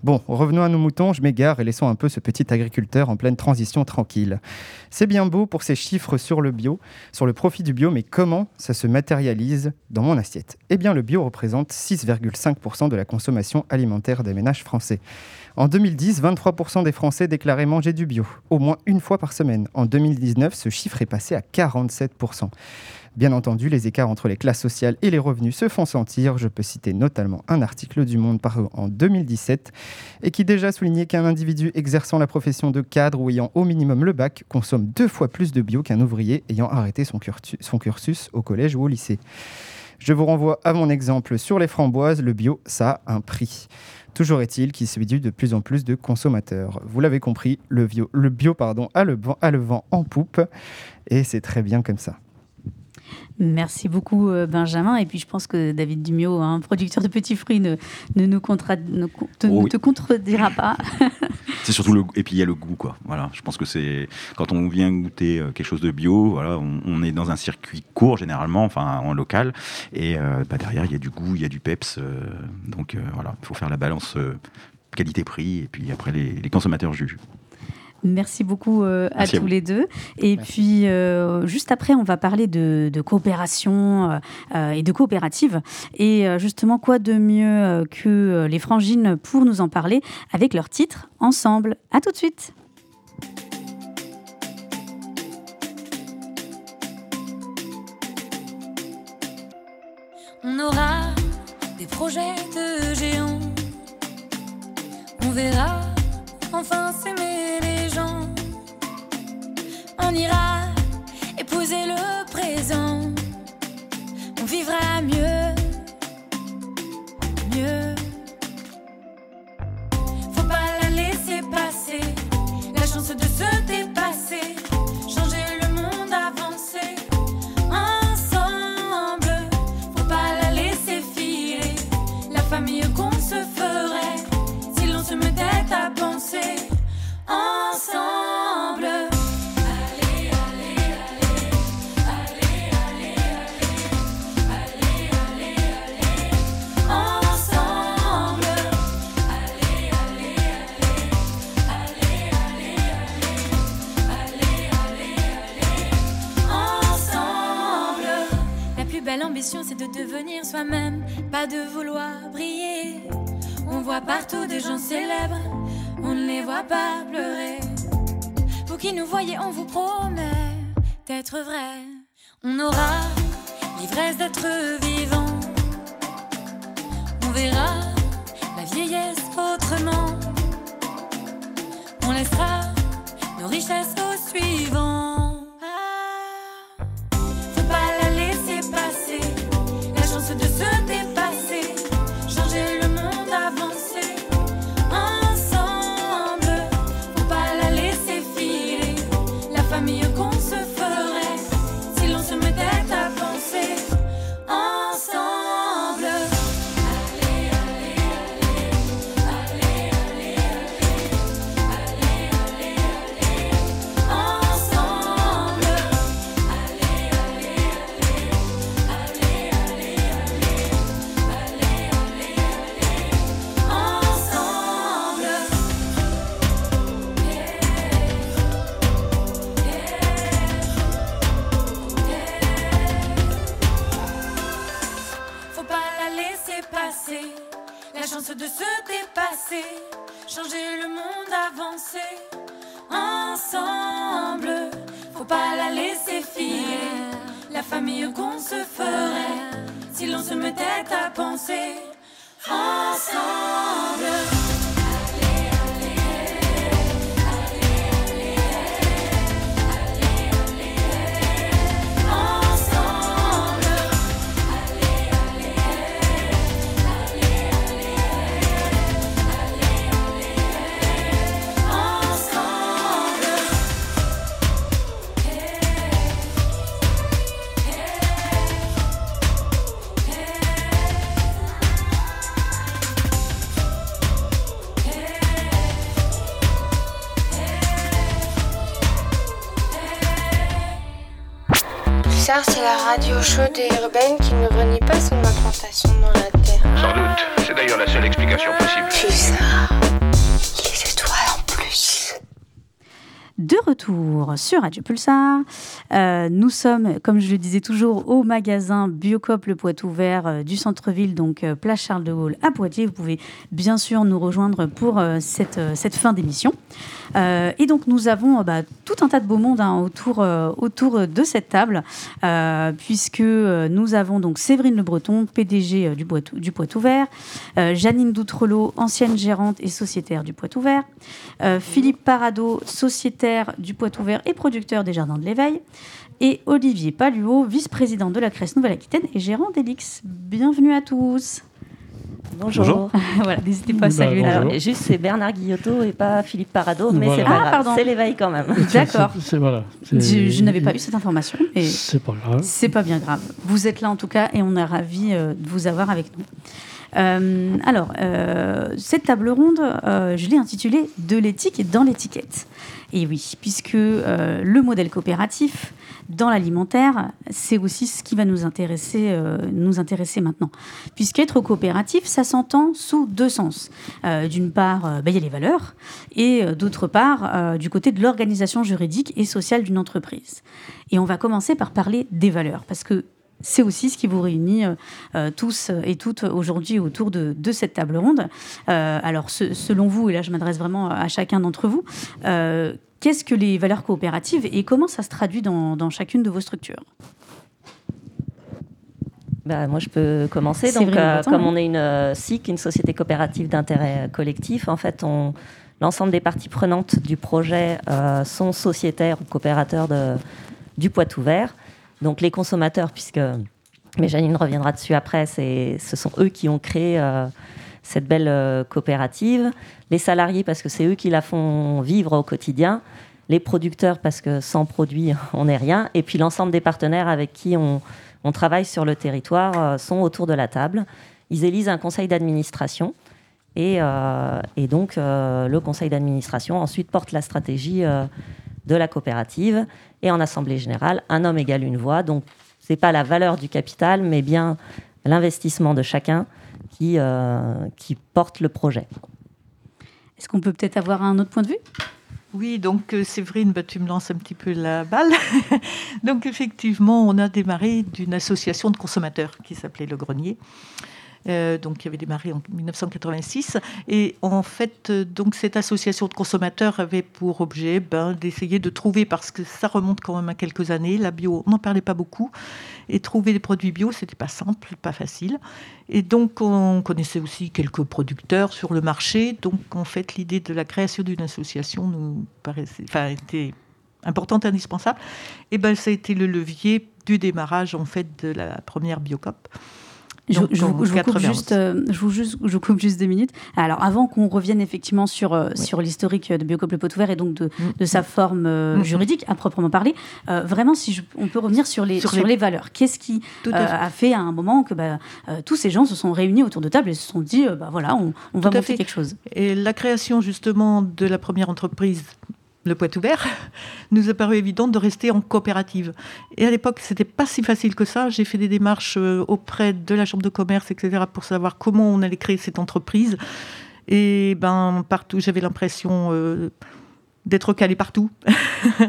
Bon, revenons à nos moutons, je m'égare et laissons un peu ce petit agriculteur en pleine transition tranquille. C'est bien beau pour ces chiffres sur le bio, sur le profit du bio, mais comment ça se matérialise dans mon assiette? Eh bien, le bio représente 6,5% de la consommation alimentaire des ménages français. En 2010, 23% des Français déclaraient manger du bio, au moins une fois par semaine. En 2019, ce chiffre est passé à 47%. Bien entendu, les écarts entre les classes sociales et les revenus se font sentir. Je peux citer notamment un article du Monde paru en 2017 et qui déjà soulignait qu'un individu exerçant la profession de cadre ou ayant au minimum le bac consomme deux fois plus de bio qu'un ouvrier ayant arrêté son cursus au collège ou au lycée. Je vous renvoie à mon exemple sur les framboises. Le bio, ça a un prix. Toujours est-il qu'il séduit de plus en plus de consommateurs. Vous l'avez compris, le bio, le pardon, a le vent en poupe et c'est très bien comme ça. Merci beaucoup euh, Benjamin. Et puis je pense que David Dumio, un producteur de petits fruits, ne, ne nous ne, oh te, contredira pas. [LAUGHS] c'est surtout le et puis il y a le goût quoi. Voilà, je pense que c'est quand on vient goûter euh, quelque chose de bio, voilà, on, est dans un circuit court généralement, enfin en local, et euh, bah, derrière il y a du goût, il y a du peps, donc voilà, il faut faire la balance qualité-prix et puis après les, les consommateurs jugent. Merci beaucoup euh, à tous les deux. Et puis, euh, juste après, on va parler de, coopération euh, et de coopérative. Et justement, quoi de mieux que les frangines pour nous en parler avec leur titre Ensemble. À tout de suite. On aura des projets de géants. On verra enfin s'aimer on ira épouser le présent. On vivra mieux, partout des gens célèbres, on ne les voit pas pleurer. Vous qui nous voyez, on vous promet d'être vrai. On aura l'ivresse d'être vivant. On verra la vieillesse autrement. On laissera nos richesses au suivant. C'est la radio chaude et urbaine qui ne renie pas son implantation dans la Terre. Sans doute. C'est d'ailleurs la seule explication possible. Pulsar, les étoiles en plus. De retour sur Radio Pulsar, Euh, nous sommes, comme je le disais toujours, au magasin Biocop Le Poitou Vert euh, du centre-ville, donc euh, place Charles de Gaulle à Poitiers. Vous pouvez bien sûr nous rejoindre pour cette, fin d'émission. Et donc nous avons bah, tout un tas de beau monde hein, autour, de cette table, puisque nous avons donc Séverine Le Breton, PDG du, Poitou, Janine Doutrelot, ancienne gérante et sociétaire du Poitou Vert, Philippe Parado, sociétaire du Poitou Vert et producteur des Jardins de l'Éveil, et Olivier Paluot, vice-président de la Crèce Nouvelle-Aquitaine et gérant d'Elix. Bienvenue à tous. Bonjour. [LAUGHS] voilà, n'hésitez pas à saluer. Bah, bonjour. Juste, c'est Bernard Guillotot et pas Philippe Parado, mais Voilà. c'est pas Ah, grave. pardon. C'est l'éveil quand même. [LAUGHS] D'accord. Voilà, Je, n'avais pas eu cette information. C'est pas grave. C'est pas bien grave. Vous êtes là en tout cas et on est ravis euh, de vous avoir avec nous. Euh, alors, euh, cette table ronde, euh, je l'ai intitulée De l'éthique dans l'étiquette. Et oui, puisque euh, le modèle coopératif dans l'alimentaire, c'est aussi ce qui va nous intéresser, euh, nous intéresser maintenant. Puisqu'être coopératif, ça s'entend sous deux sens. Euh, D'une part, bah, il y a les valeurs, et d'autre part, du côté de l'organisation juridique et sociale d'une entreprise. Et on va commencer par parler des valeurs, parce que c'est aussi ce qui vous réunit euh, euh, tous et toutes aujourd'hui autour de, de cette table ronde. Euh, alors, ce- selon vous, et là je m'adresse vraiment à chacun d'entre vous, euh, qu'est-ce que les valeurs coopératives et comment ça se traduit dans, dans chacune de vos structures? Bah, moi, je peux commencer. Donc, vrai, comme oui. on est une SIC, une société coopérative d'intérêt collectif, en fait, on, l'ensemble des parties prenantes du projet sont sociétaires ou coopérateurs de, du Poitou Vert. Donc, les consommateurs, puisque, mais Janine reviendra dessus après, ce sont eux qui ont créé euh, cette belle euh, coopérative. Les salariés, parce que c'est eux qui la font vivre au quotidien. Les producteurs, parce que sans produits, [LAUGHS] on n'est rien. Et puis l'ensemble des partenaires avec qui on, travaille sur le territoire euh, sont autour de la table. Ils élisent un conseil d'administration. Et, donc, le conseil d'administration ensuite porte la stratégie de la coopérative. Et en assemblée générale, un homme égale une voix. Donc, ce n'est pas la valeur du capital, mais bien l'investissement de chacun qui, euh, qui porte le projet. Est-ce qu'on peut peut-être avoir un autre point de vue? Oui, donc euh, Séverine, bah, tu me lances un petit peu la balle. [LAUGHS] donc effectivement, on a démarré d'une association de consommateurs qui s'appelait Le Grenier. Euh, donc, qui avait démarré en 1986. Et en fait, euh, donc, cette association de consommateurs avait pour objet ben, d'essayer de trouver, parce que ça remonte quand même à quelques années, la bio, on n'en parlait pas beaucoup. Et trouver des produits bio, c'était pas simple, pas facile. Et donc, on connaissait aussi quelques producteurs sur le marché. Donc, en fait, l'idée de la création d'une association nous paraissait, enfin, était importante, indispensable. Et ben, ça a été le levier du démarrage, en fait, de la première Biocop. Je, Donc, je en vous- je vous coupe 91. juste, euh, je, vous juste, je vous coupe juste deux minutes. Alors, avant qu'on revienne effectivement sur, euh, sur l'historique de Biocop Le Pot Ouvert et donc de, de sa forme euh, Mm. juridique à proprement parler, euh, vraiment, si je- on peut revenir sur les, Sur sur les- les valeurs. Qu'est-ce qui euh, à a fait à un moment que bah, euh, tous ces gens se sont réunis autour de table et se sont dit, euh, bah, voilà, on, on va monter fait. quelque chose Et la création justement de la première entreprise, le Poitou Vert, [LAUGHS] nous a paru évident de rester en coopérative. Et à l'époque, c'était pas si facile que ça. J'ai fait des démarches euh, auprès de la chambre de commerce, etc., pour savoir comment on allait créer cette entreprise. Et ben partout, j'avais l'impression euh, d'être calé partout. [LAUGHS]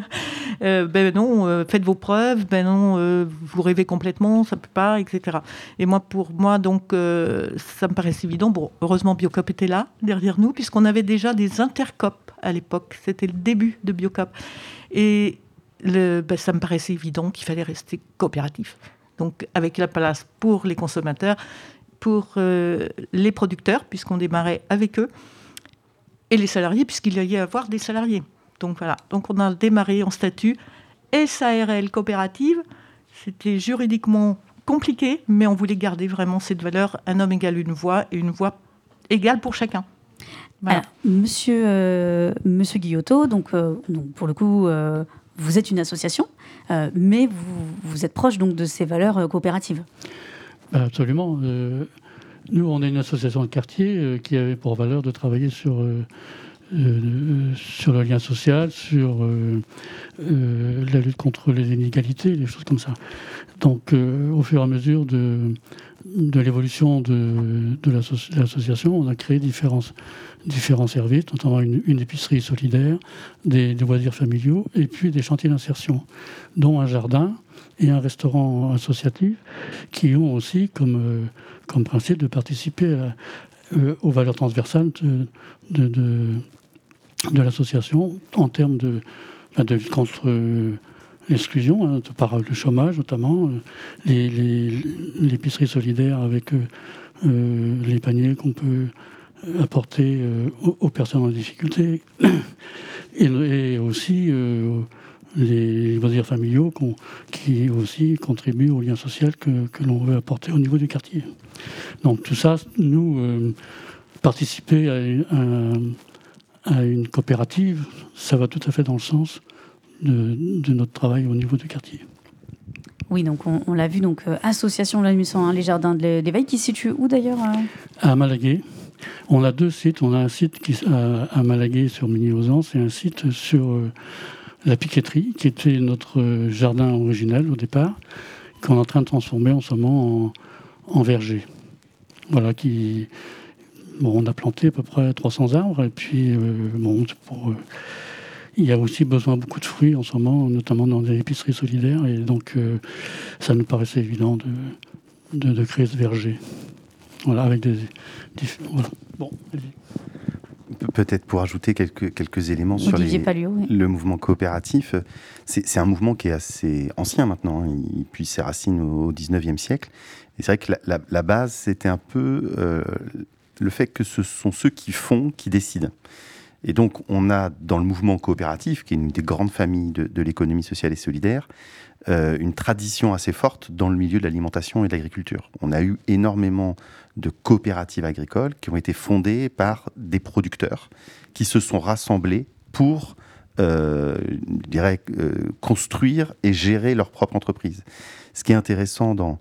Euh, ben non, faites vos preuves, ben non, vous rêvez complètement, ça peut pas, etc. Et moi, pour moi, donc, ça me paraissait évident. Bon, heureusement, Biocop était là, derrière nous, puisqu'on avait déjà des intercop à l'époque. C'était le début de Biocop. Et ben, ça me paraissait évident qu'il fallait rester coopératif. Donc, avec la place pour les consommateurs, pour euh, les producteurs, puisqu'on démarrait avec eux, et les salariés, puisqu'il y allait avoir des salariés. Donc voilà, donc on a démarré en statut SARL coopérative. C'était juridiquement compliqué, mais on voulait garder vraiment cette valeur un homme égale une voix et une voix égale pour chacun. Voilà. Alors, monsieur, euh, monsieur Guillotot, donc, euh, donc, pour le coup, euh, vous êtes une association, euh, mais vous, vous êtes proche donc, de ces valeurs euh, coopératives. Absolument. Euh, nous, on est une association de quartier euh, qui avait pour valeur de travailler sur, euh, euh, sur le lien social, sur euh, euh, la lutte contre les inégalités, des choses comme ça. Donc, euh, au fur et à mesure de, de l'évolution de, de l'asso- l'association, on a créé différents, différents services, notamment une, une épicerie solidaire, des, loisirs familiaux et puis des chantiers d'insertion, dont un jardin et un restaurant associatif qui ont aussi comme, euh, principe de participer euh, aux valeurs transversales de, de, l'association en termes de, ben, de lutte contre l'exclusion, hein, par le chômage notamment, euh, les- l'épicerie solidaire avec euh, euh, les paniers qu'on peut apporter aux, personnes en difficulté [CLEARS THROAT] et, aussi les loisirs familiaux qui aussi contribuent au lien social que, l'on veut apporter au niveau du quartier. Donc tout ça, nous, participer à une coopérative, ça va tout à fait dans le sens de, de notre travail au niveau du quartier. Oui, donc on, on l'a vu, donc euh, association de la Nuit 101, les jardins de l'é- d'éveil, qui se situe où d'ailleurs euh? À Malaguet, on a deux sites. On a un site qui, à, à Malaguet sur Migny-aux-Anses et un site sur euh, la Piqueterie, qui était notre euh, jardin original au départ, qu'on est en train de transformer en ce moment en, en verger. Voilà, qui. Bon, on a planté à peu près 300 arbres, et puis, euh, bon, pour. Il y a aussi besoin de beaucoup de fruits en ce moment, notamment dans des épiceries solidaires, et donc euh, ça nous paraissait évident de, de, de créer ce verger. Voilà, avec des. diff- voilà. Bon. Pe- Peut-être pour ajouter quelques, quelques éléments sur les- Palluot, oui. le mouvement coopératif. C'est c'est un mouvement qui est assez ancien maintenant, hein. il puise ses racines au 19e siècle. Et c'est vrai que la, la- la base, c'était un peu euh, le fait que ce sont ceux qui font qui décident. Et donc, on a dans le mouvement coopératif, qui est une des grandes familles de, l'économie sociale et solidaire, euh, une tradition assez forte dans le milieu de l'alimentation et de l'agriculture. On a eu énormément de coopératives agricoles qui ont été fondées par des producteurs qui se sont rassemblés pour, euh, je euh, construire et gérer leur propre entreprise. Ce qui est intéressant dans,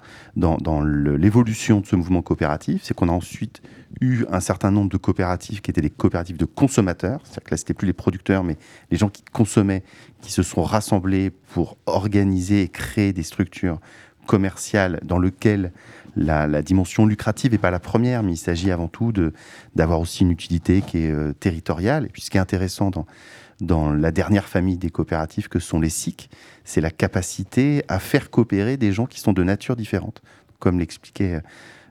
l'évolution de ce mouvement coopératif, c'est qu'on a ensuite eu un certain nombre de coopératives qui étaient des coopératives de consommateurs, c'est-à-dire que là, c'était plus les producteurs, mais les gens qui consommaient, qui se sont rassemblés pour organiser et créer des structures commerciales dans lesquelles la, dimension lucrative n'est pas la première, mais il s'agit avant tout d'avoir aussi une utilité qui est euh, territoriale. Et puis ce qui est intéressant dans, dans la dernière famille des coopératives que sont les SIC, c'est la capacité à faire coopérer des gens qui sont de nature différente. Comme l'expliquait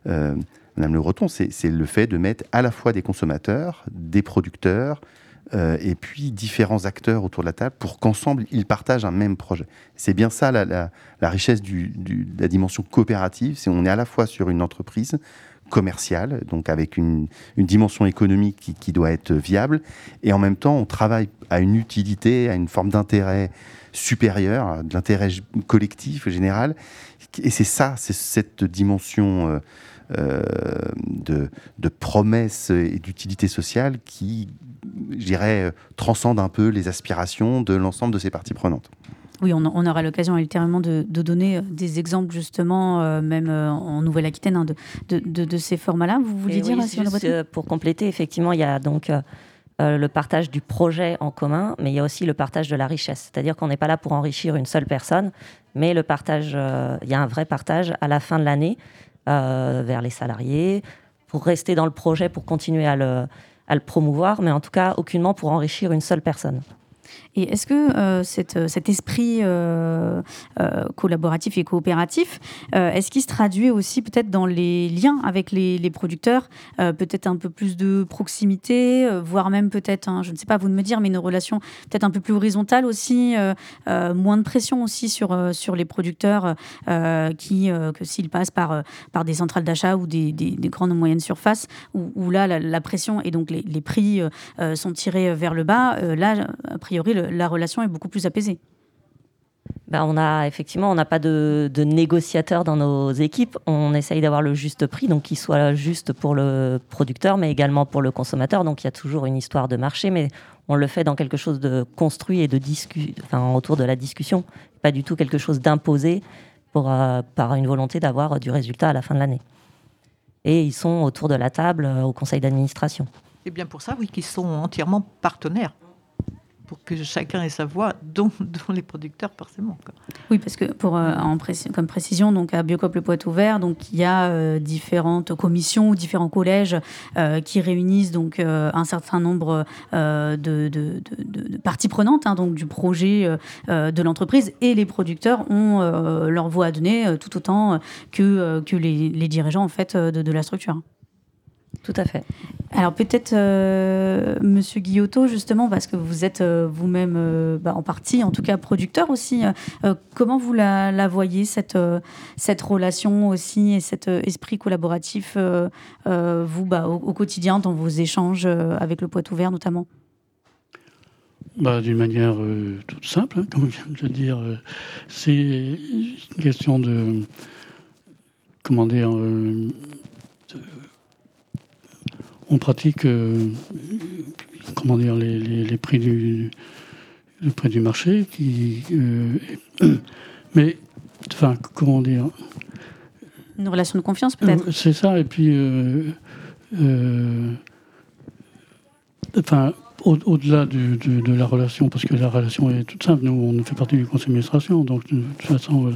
euh, Madame Le Breton, c'est le fait de mettre à la fois des consommateurs, des producteurs, euh, et puis différents acteurs autour de la table pour qu'ensemble ils partagent un même projet. C'est bien ça la, richesse de la dimension coopérative, c'est on est à la fois sur une entreprise commerciale, donc avec une, dimension économique qui, doit être viable, et en même temps on travaille à une utilité, à une forme d'intérêt supérieur, de l'intérêt collectif général, et c'est ça, c'est cette dimension euh, euh, de, de promesse et d'utilité sociale qui, je dirais, transcende un peu les aspirations de l'ensemble de ces parties prenantes. Oui, on, on aura l'occasion ultérieurement de, de donner euh, des exemples justement, euh, même euh, en Nouvelle-Aquitaine, hein, de, de, de- de ces formats-là. Vous vouliez Et dire, oui, juste, pour compléter, effectivement, il y a donc euh, le partage du projet en commun, mais il y a aussi le partage de la richesse. C'est-à-dire qu'on n'est pas là pour enrichir une seule personne, mais le partage, euh, il y a un vrai partage à la fin de l'année vers les salariés, pour rester dans le projet, pour continuer à le, à le promouvoir, mais en tout cas, aucunement pour enrichir une seule personne. Et est-ce que euh, euh, cet esprit euh, collaboratif et coopératif, est-ce qu'il se traduit aussi peut-être dans les liens avec les, producteurs, peut-être un peu plus de proximité, voire même peut-être, je ne sais pas, vous de me dire, mais une relation peut-être un peu plus horizontale aussi, moins de pression aussi sur, sur les producteurs qui, que s'ils passent par, par des centrales d'achat ou des, des- des grandes ou moyennes surfaces, où, là, la, pression et donc les, les prix sont tirés vers le bas, là, a priori, le- la relation est beaucoup plus apaisée. Ben, on a effectivement, on n'a pas de, de négociateur dans nos équipes. On essaye d'avoir le juste prix, donc qu'il soit juste pour le producteur, mais également pour le consommateur. Donc il y a toujours une histoire de marché, mais on le fait dans quelque chose de construit et de discu, enfin autour de la discussion, pas du tout quelque chose d'imposé pour euh, par une volonté d'avoir du résultat à la fin de l'année. Et ils sont autour de la table euh, au conseil d'administration. C'est bien pour ça, oui, qu'ils sont entièrement partenaires. Pour que chacun ait sa voix, dont, [LAUGHS] les producteurs, forcément. Oui, parce que pour, euh, en comme précision, donc à Biocop le Poitou Vert, donc il y a euh, différentes commissions ou différents collèges euh, qui réunissent donc un certain nombre de, parties prenantes hein, donc du projet de l'entreprise et les producteurs ont leur voix à donner tout autant que, que les, les dirigeants en fait de la structure. Tout à fait. Alors peut-être euh, Monsieur Guillotot justement parce que vous êtes euh, vous-même euh, bah, en partie, en tout cas producteur aussi. comment vous la, la voyez cette euh, cette relation aussi et cet euh, esprit collaboratif euh, euh, vous bah, au, au quotidien dans vos échanges euh, avec le Poitou Vert notamment? Bah, D'une manière euh, toute simple, hein, [LAUGHS] comme je viens de le dire. euh, c'est une question de. Comment dire euh, On pratique. euh, comment dire les, les- les prix du. Le prix du marché, qui. euh, [COUGHS] mais. Enfin, comment dire Une relation de confiance peut-être euh, C'est ça, et puis. enfin, au- au-delà de, de la relation, parce que la relation est toute simple, nous, on fait partie du conseil d'administration, donc de toute façon,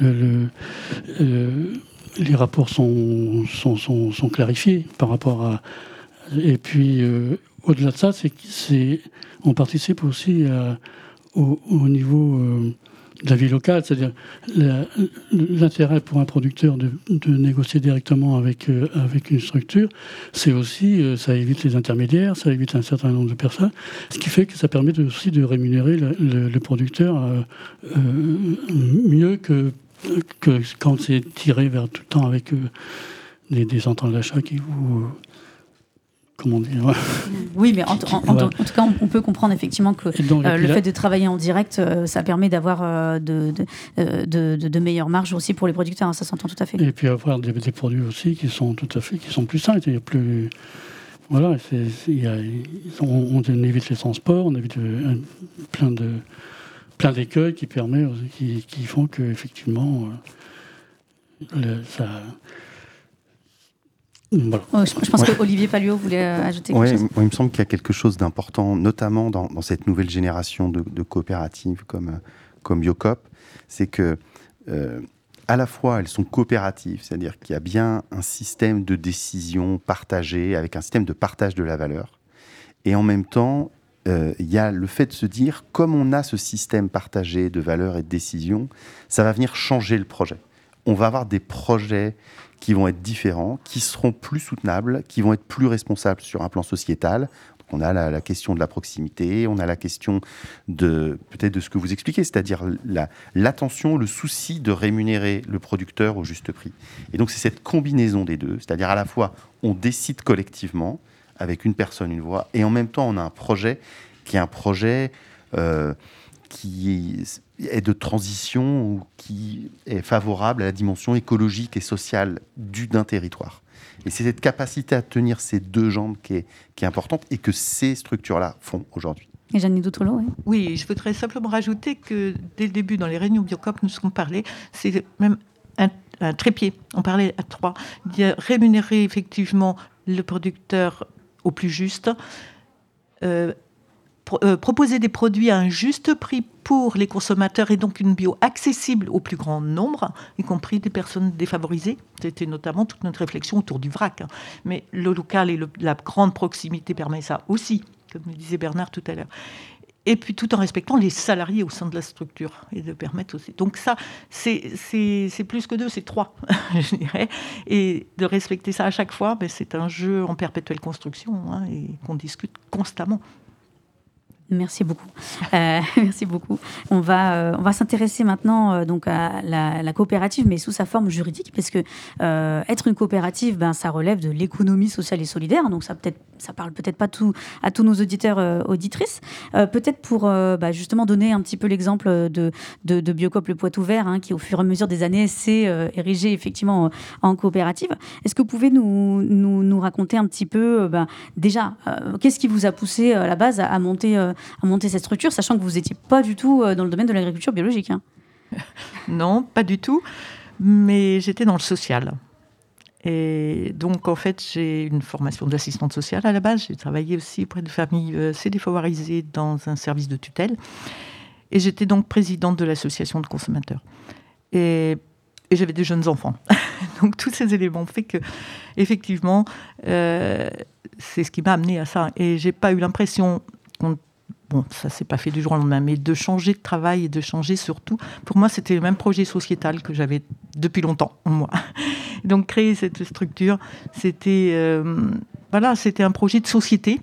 le- le- les rapports sont, sont, sont, clarifiés par rapport à. Et puis, euh, au-delà de ça, c'est on participe aussi au, au niveau euh, de la vie locale, c'est-à-dire l'intérêt pour un producteur de, négocier directement avec, euh, avec une structure, c'est aussi, ça évite les intermédiaires, ça évite un certain nombre de personnes, ce qui fait que ça permet aussi de rémunérer le, producteur mieux que, que quand c'est tiré vers tout le temps avec euh, des, des centrales d'achat qui vous... Comment dire [LAUGHS] Oui, mais en, en- en- Voilà. en tout cas, on, peut comprendre effectivement que Et donc, et euh, le fait de travailler en direct, euh, ça permet d'avoir euh, de, de, de- meilleures marges aussi pour les producteurs. hein, ça s'entend tout à fait. Et puis avoir des, des produits aussi qui sont tout à fait, qui sont plus sains, c'est-à-dire plus. Voilà, y a- on, on évite les transports, on évite plein de plein d'écueils qui permet, qui, qui font que effectivement, euh, ça. Voilà. Je, pense Ouais. que Olivier Palluot voulait euh, ajouter quelque Oui, chose. moi, il me semble qu'il y a quelque chose d'important, notamment dans, dans cette nouvelle génération de, de coopératives comme, euh, comme Biocop, c'est que euh, à la fois elles sont coopératives, c'est-à-dire qu'il y a bien un système de décision partagé, avec un système de partage de la valeur, et en même temps, il y a le fait de se dire, comme on a ce système partagé de valeur et de décision, ça va venir changer le projet. On va avoir des projets qui vont être différents, qui seront plus soutenables, qui vont être plus responsables sur un plan sociétal. Donc, on a la, question de la proximité, on a la question de peut-être de ce que vous expliquez, c'est-à-dire la- l'attention, le souci de rémunérer le producteur au juste prix. Et donc c'est cette combinaison des deux, c'est-à-dire à la fois on décide collectivement avec une personne, une voix, et en même temps on a un projet qui est un projet euh, qui est de transition ou qui est favorable à la dimension écologique et sociale du d'un territoire. Et c'est cette capacité à tenir ces deux jambes qui est, qui est importante et que ces structures-là font aujourd'hui. Et Jeanne Doutolo, oui. Oui, je voudrais simplement rajouter que dès le début, dans les réunions Biocop, nous avons parlé, c'est même un, un trépied, on parlait à trois, il y a rémunérer effectivement le producteur au plus juste, euh, euh, proposer des produits à un juste prix pour les consommateurs et donc une bio accessible au plus grand nombre, y compris des personnes défavorisées. C'était notamment toute notre réflexion autour du vrac. hein. Mais le local et la grande proximité permet ça aussi, comme le disait Bernard tout à l'heure. Et puis tout en respectant les salariés au sein de la structure et de permettre aussi. Donc ça, c'est plus que deux, c'est trois, [LAUGHS] je dirais. Et de respecter ça à chaque fois, ben, c'est un jeu en perpétuelle construction hein, et qu'on discute constamment. Merci beaucoup. Euh, [LAUGHS] merci beaucoup. On va, euh, on va s'intéresser maintenant euh, donc à la, la coopérative, mais sous sa forme juridique, parce que être une coopérative, ben, ça relève de l'économie sociale et solidaire. Donc ça peut-être, ça parle peut-être pas à tous nos auditeurs euh, auditrices. Euh, peut-être pour euh, bah, justement donner un petit peu l'exemple de, de, de Biocop le Poitou Vert, hein, qui au fur et à mesure des années s'est euh, érigé effectivement en coopérative. Est-ce que vous pouvez nous, nous, raconter un petit peu, ben, déjà, qu'est-ce qui vous a poussé à la base à, monter, à monter cette structure, sachant que vous n'étiez pas du tout dans le domaine de l'agriculture biologique hein? [LAUGHS] Non, pas du tout. Mais j'étais dans le social. Et donc, en fait, j'ai une formation d'assistante sociale à la base. J'ai travaillé aussi auprès de familles euh, assez défavorisées dans un service de tutelle. Et j'étais donc présidente de l'association de consommateurs. Et, j'avais des jeunes enfants. [LAUGHS] donc, tous ces éléments fait que, effectivement, euh, c'est ce qui m'a amené à ça. Et j'ai pas eu l'impression qu'on bon, ça s'est pas fait du jour au lendemain, mais de changer de travail et de changer surtout, pour moi, c'était le même projet sociétal que j'avais depuis longtemps, moi. [LAUGHS] Donc, créer cette structure, c'était euh, voilà, c'était un projet de société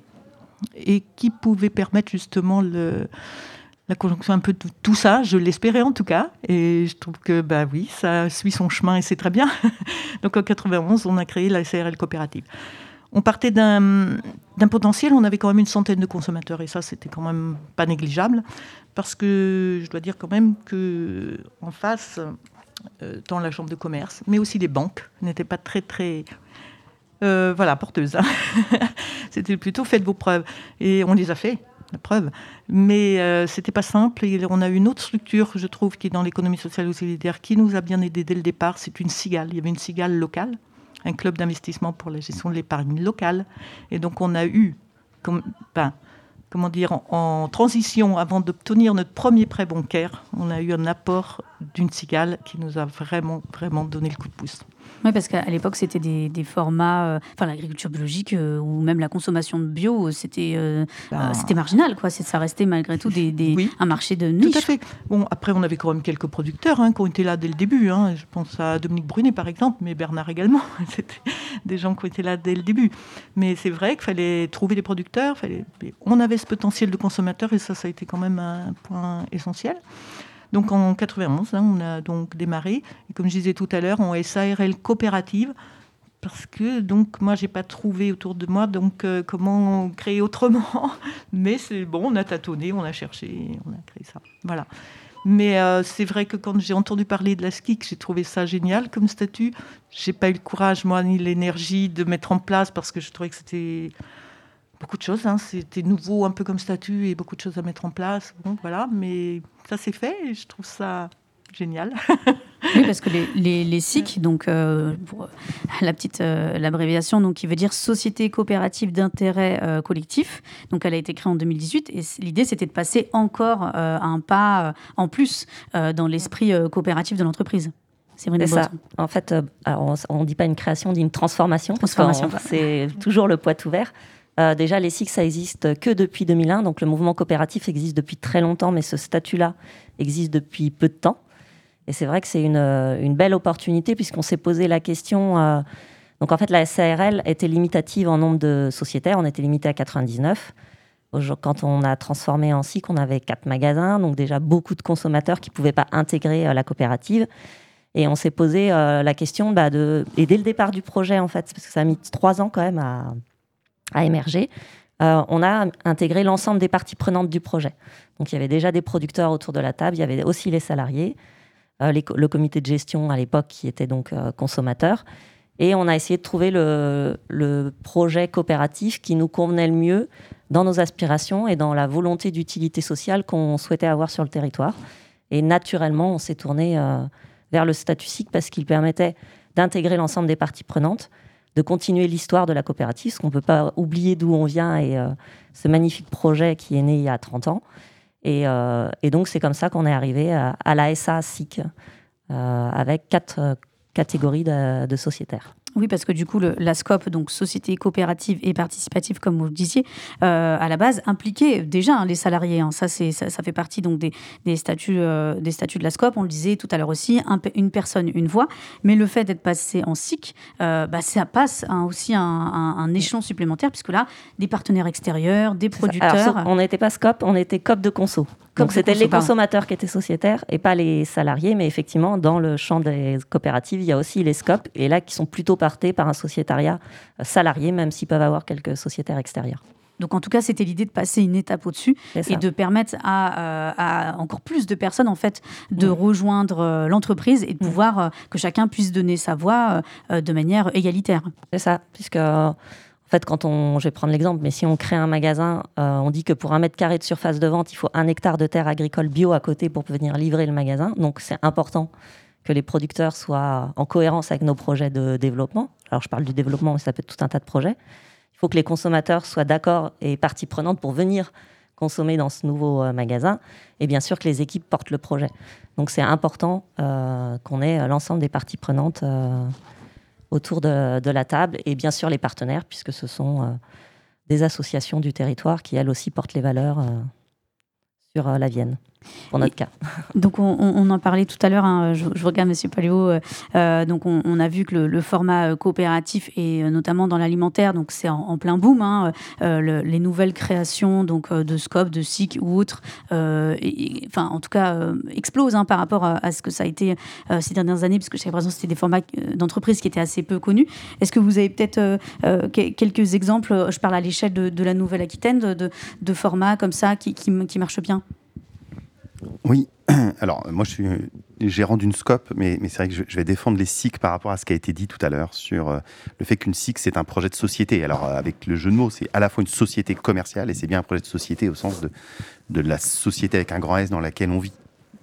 et qui pouvait permettre justement la conjonction un peu de tout ça, je l'espérais en tout cas, et je trouve que bah oui, ça suit son chemin et c'est très bien. [LAUGHS] Donc en 91, on a créé la CRL coopérative on partait d'un d'un potentiel, on avait quand même une centaine de consommateurs et ça c'était quand même pas négligeable parce que je dois dire quand même que en face, euh, dans la chambre de commerce, mais aussi les banques n'étaient pas très très euh, voilà porteuses. hein. [LAUGHS] c'était plutôt faites vos preuves et on les a fait. La preuve, mais euh, c'était pas simple. On a une autre structure, je trouve, qui est dans l'économie sociale et solidaire, qui nous a bien aidé dès le départ. C'est une cigale. Il y avait une cigale locale un club d'investissement pour la gestion de l'épargne locale. Et donc, on a eu, ben, comment dire, en transition, avant d'obtenir notre premier prêt bancaire, on a eu un apport d'une cigale qui nous a vraiment, vraiment donné le coup de pouce. Oui, parce qu'à l'époque, c'était des, des formats, euh, enfin l'agriculture biologique euh, ou même la consommation de bio, c'était euh, Ben, c'était marginal, quoi. Ça restait malgré tout des, des- un marché de niche. Tout à fait. Bon, après, on avait quand même quelques producteurs hein, qui ont été là dès le début. hein. Je pense à Dominique Brunet, par exemple, mais Bernard également. [LAUGHS] C'était des gens qui ont été là dès le début. Mais c'est vrai qu'il fallait trouver des producteurs. Fallait... On avait ce potentiel de consommateur et ça, ça a été quand même un point essentiel. Donc en 91, hein, on a donc démarré, et comme je disais tout à l'heure, en SARL coopérative, parce que donc moi j'ai pas trouvé autour de moi donc euh, comment créer autrement. [LAUGHS] Mais c'est bon on a tâtonné on a cherché on a créé ça. Voilà. Mais euh, c'est vrai que quand j'ai entendu parler de la SKIC j'ai trouvé ça génial comme statut. J'ai pas eu le courage moi ni l'énergie de mettre en place parce que je trouvais que c'était beaucoup de choses hein. c'était nouveau un peu comme statut et beaucoup de choses à mettre en place bon voilà mais ça c'est fait et je trouve ça génial [LAUGHS] Oui, parce que les, les, les SIC, donc euh, pour la petite euh, l'abréviation, donc qui veut dire Société coopérative d'intérêt euh, collectif. Donc elle a été créée en 2018 et l'idée c'était de passer encore euh, un pas euh, en plus euh, dans l'esprit euh, coopératif de l'entreprise. C'est vrai, C'est ça. En fait, euh, alors, on ne dit pas une création, on dit une transformation. Transformation. C'est toujours le poids ouvert. Euh, déjà, les SIC, ça existe que depuis 2001. Donc, le mouvement coopératif existe depuis très longtemps, mais ce statut-là existe depuis peu de temps. Et c'est vrai que c'est une, euh, belle opportunité puisqu'on s'est posé la question. euh, donc, en fait, la SARL était limitative en nombre de sociétaires. On était limité à 99. Aujourd- Quand on a transformé en SIC, on avait quatre magasins, donc déjà beaucoup de consommateurs qui ne pouvaient pas intégrer la coopérative. Et on s'est posé la question bah. Et dès le départ du projet, en fait, parce que ça a mis trois ans quand même à, à émerger, euh, on a intégré l'ensemble des parties prenantes du projet. Donc il y avait déjà des producteurs autour de la table, il y avait aussi les salariés, euh, le comité de gestion à l'époque qui était donc euh, consommateur. Et on a essayé de trouver le, le projet coopératif qui nous convenait le mieux dans nos aspirations et dans la volonté d'utilité sociale qu'on souhaitait avoir sur le territoire. Et naturellement, on s'est tourné vers le statut SIC parce qu'il permettait d'intégrer l'ensemble des parties prenantes, de continuer l'histoire de la coopérative, parce qu'on ne peut pas oublier d'où on vient et euh, ce magnifique projet qui est né il y a 30 ans. Et, euh, et donc, c'est comme ça qu'on est arrivé à, la SA SIC, euh, avec quatre catégories de sociétaires. Oui, parce que du coup, le- la SCOP, donc Société coopérative et participative, comme vous le disiez, euh, à la base, impliquait déjà hein, les salariés. hein. Ça, c'est, ça, ça fait partie donc des, des statuts, euh, des statuts de la SCOP. On le disait tout à l'heure aussi, un une personne, une voix. Mais le fait d'être passé en SIC, euh, bah, ça passe hein, aussi un, un- un échelon supplémentaire, puisque là, des partenaires extérieurs, des producteurs. Alors, on n'était pas SCOP, on était COP de conso. De c'était les consommateurs qui étaient sociétaires et pas les salariés, mais effectivement dans le champ des coopératives, il y a aussi les SCOP et là qui sont plutôt partés par un sociétariat salarié, même s'ils peuvent avoir quelques sociétaires extérieurs. Donc en tout cas, c'était l'idée de passer une étape au-dessus et de permettre à, euh, à encore plus de personnes en fait de Mm. rejoindre euh, l'entreprise et de pouvoir euh, que chacun puisse donner sa voix de manière égalitaire. C'est ça, puisque en fait, quand on, je vais prendre l'exemple, mais si on crée un magasin, euh, on dit que pour un mètre carré de surface de vente, il faut un hectare de terre agricole bio à côté pour venir livrer le magasin. Donc c'est important que les producteurs soient en cohérence avec nos projets de développement. Alors je parle du développement, mais ça peut être tout un tas de projets. Il faut que les consommateurs soient d'accord et partie prenante pour venir consommer dans ce nouveau euh, magasin. Et bien sûr que les équipes portent le projet. Donc c'est important euh, qu'on ait l'ensemble des parties prenantes autour de, la table et bien sûr les partenaires, puisque ce sont euh, des associations du territoire qui elles aussi portent les valeurs euh, sur euh, la Vienne, pour notre cas. [LAUGHS] Donc on, en parlait tout à l'heure, hein, je, je regarde Monsieur Paléo, euh, euh, donc on, on a vu que le, le format euh, coopératif et notamment dans l'alimentaire, donc c'est en, en plein boom, hein, euh, le- les nouvelles créations donc de Scope, de SIC ou autres, euh, et- et- enfin en tout cas explosent hein, par rapport à, à ce que ça a été ces dernières années, parce que j'ai l'impression que c'était des formats d'entreprise qui étaient assez peu connus. Est-ce que vous avez peut-être que- quelques exemples, je parle à l'échelle de, de la Nouvelle-Aquitaine, de, de- de formats comme ça qui, qui, qui marchent bien? Oui, [CLEARS THROAT] alors moi je suis gérant d'une SCOP, mais, c'est vrai que je, vais défendre les SIC par rapport à ce qui a été dit tout à l'heure sur euh, le fait qu'une SIC c'est un projet de société. Alors euh, avec le jeu de mots, c'est à la fois une société commerciale et c'est bien un projet de société au sens de, la société avec un grand S dans laquelle on vit.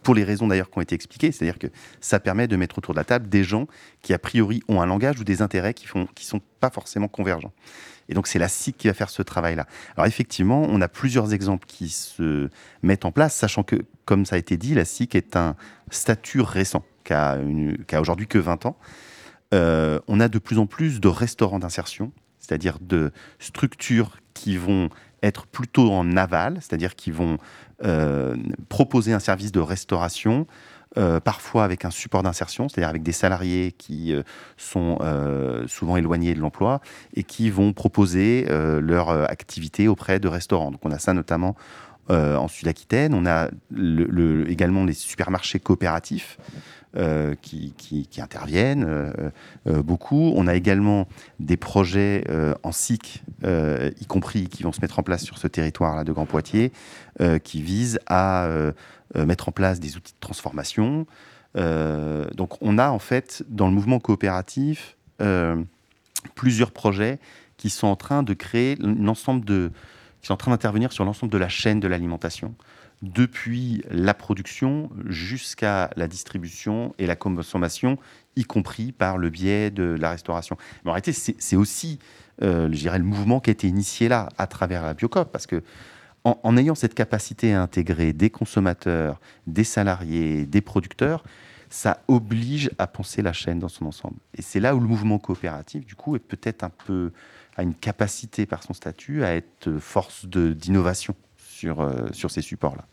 pour les raisons d'ailleurs qui ont été expliquées, c'est-à-dire que ça permet de mettre autour de la table des gens qui a priori ont un langage ou des intérêts qui font qui sont pas forcément convergents. Et donc c'est la SIC qui va faire ce travail-là. Alors effectivement, on a plusieurs exemples qui se mettent en place, sachant que, comme ça a été dit, la SIC est un statut récent, qui a, aujourd'hui que 20 ans. Euh, on a de plus en plus de restaurants d'insertion, c'est-à-dire de structures qui vont être plutôt en aval, c'est-à-dire qui vont euh, proposer un service de restauration, euh, parfois avec un support d'insertion, c'est-à-dire avec des salariés qui euh, sont euh, souvent éloignés de l'emploi et qui vont proposer leur activité auprès de restaurants. Donc on a ça notamment en Sud-Aquitaine. On a le- le- également les supermarchés coopératifs qui, qui- interviennent euh, euh, beaucoup. On a également des projets euh, en SIC, euh, y compris qui vont se mettre en place sur ce territoire-là de Grand Poitiers, euh, qui visent à euh, euh, mettre en place des outils de transformation. Euh, donc on a en fait dans le mouvement coopératif euh, plusieurs projets qui sont en train de créer de qui sont en train d'intervenir sur l'ensemble de la chaîne de l'alimentation depuis la production jusqu'à la distribution et la consommation, y compris par le biais de la restauration. Mais en réalité, c'est aussi, euh, je dirais, le mouvement qui a été initié là, à travers la Biocop, parce que en, ayant cette capacité à intégrer des consommateurs, des salariés, des producteurs, ça oblige à penser la chaîne dans son ensemble. Et c'est là où le mouvement coopératif, du coup, est peut-être un peu a une capacité par son statut à être force d'innovation sur, euh, sur ces supports-là.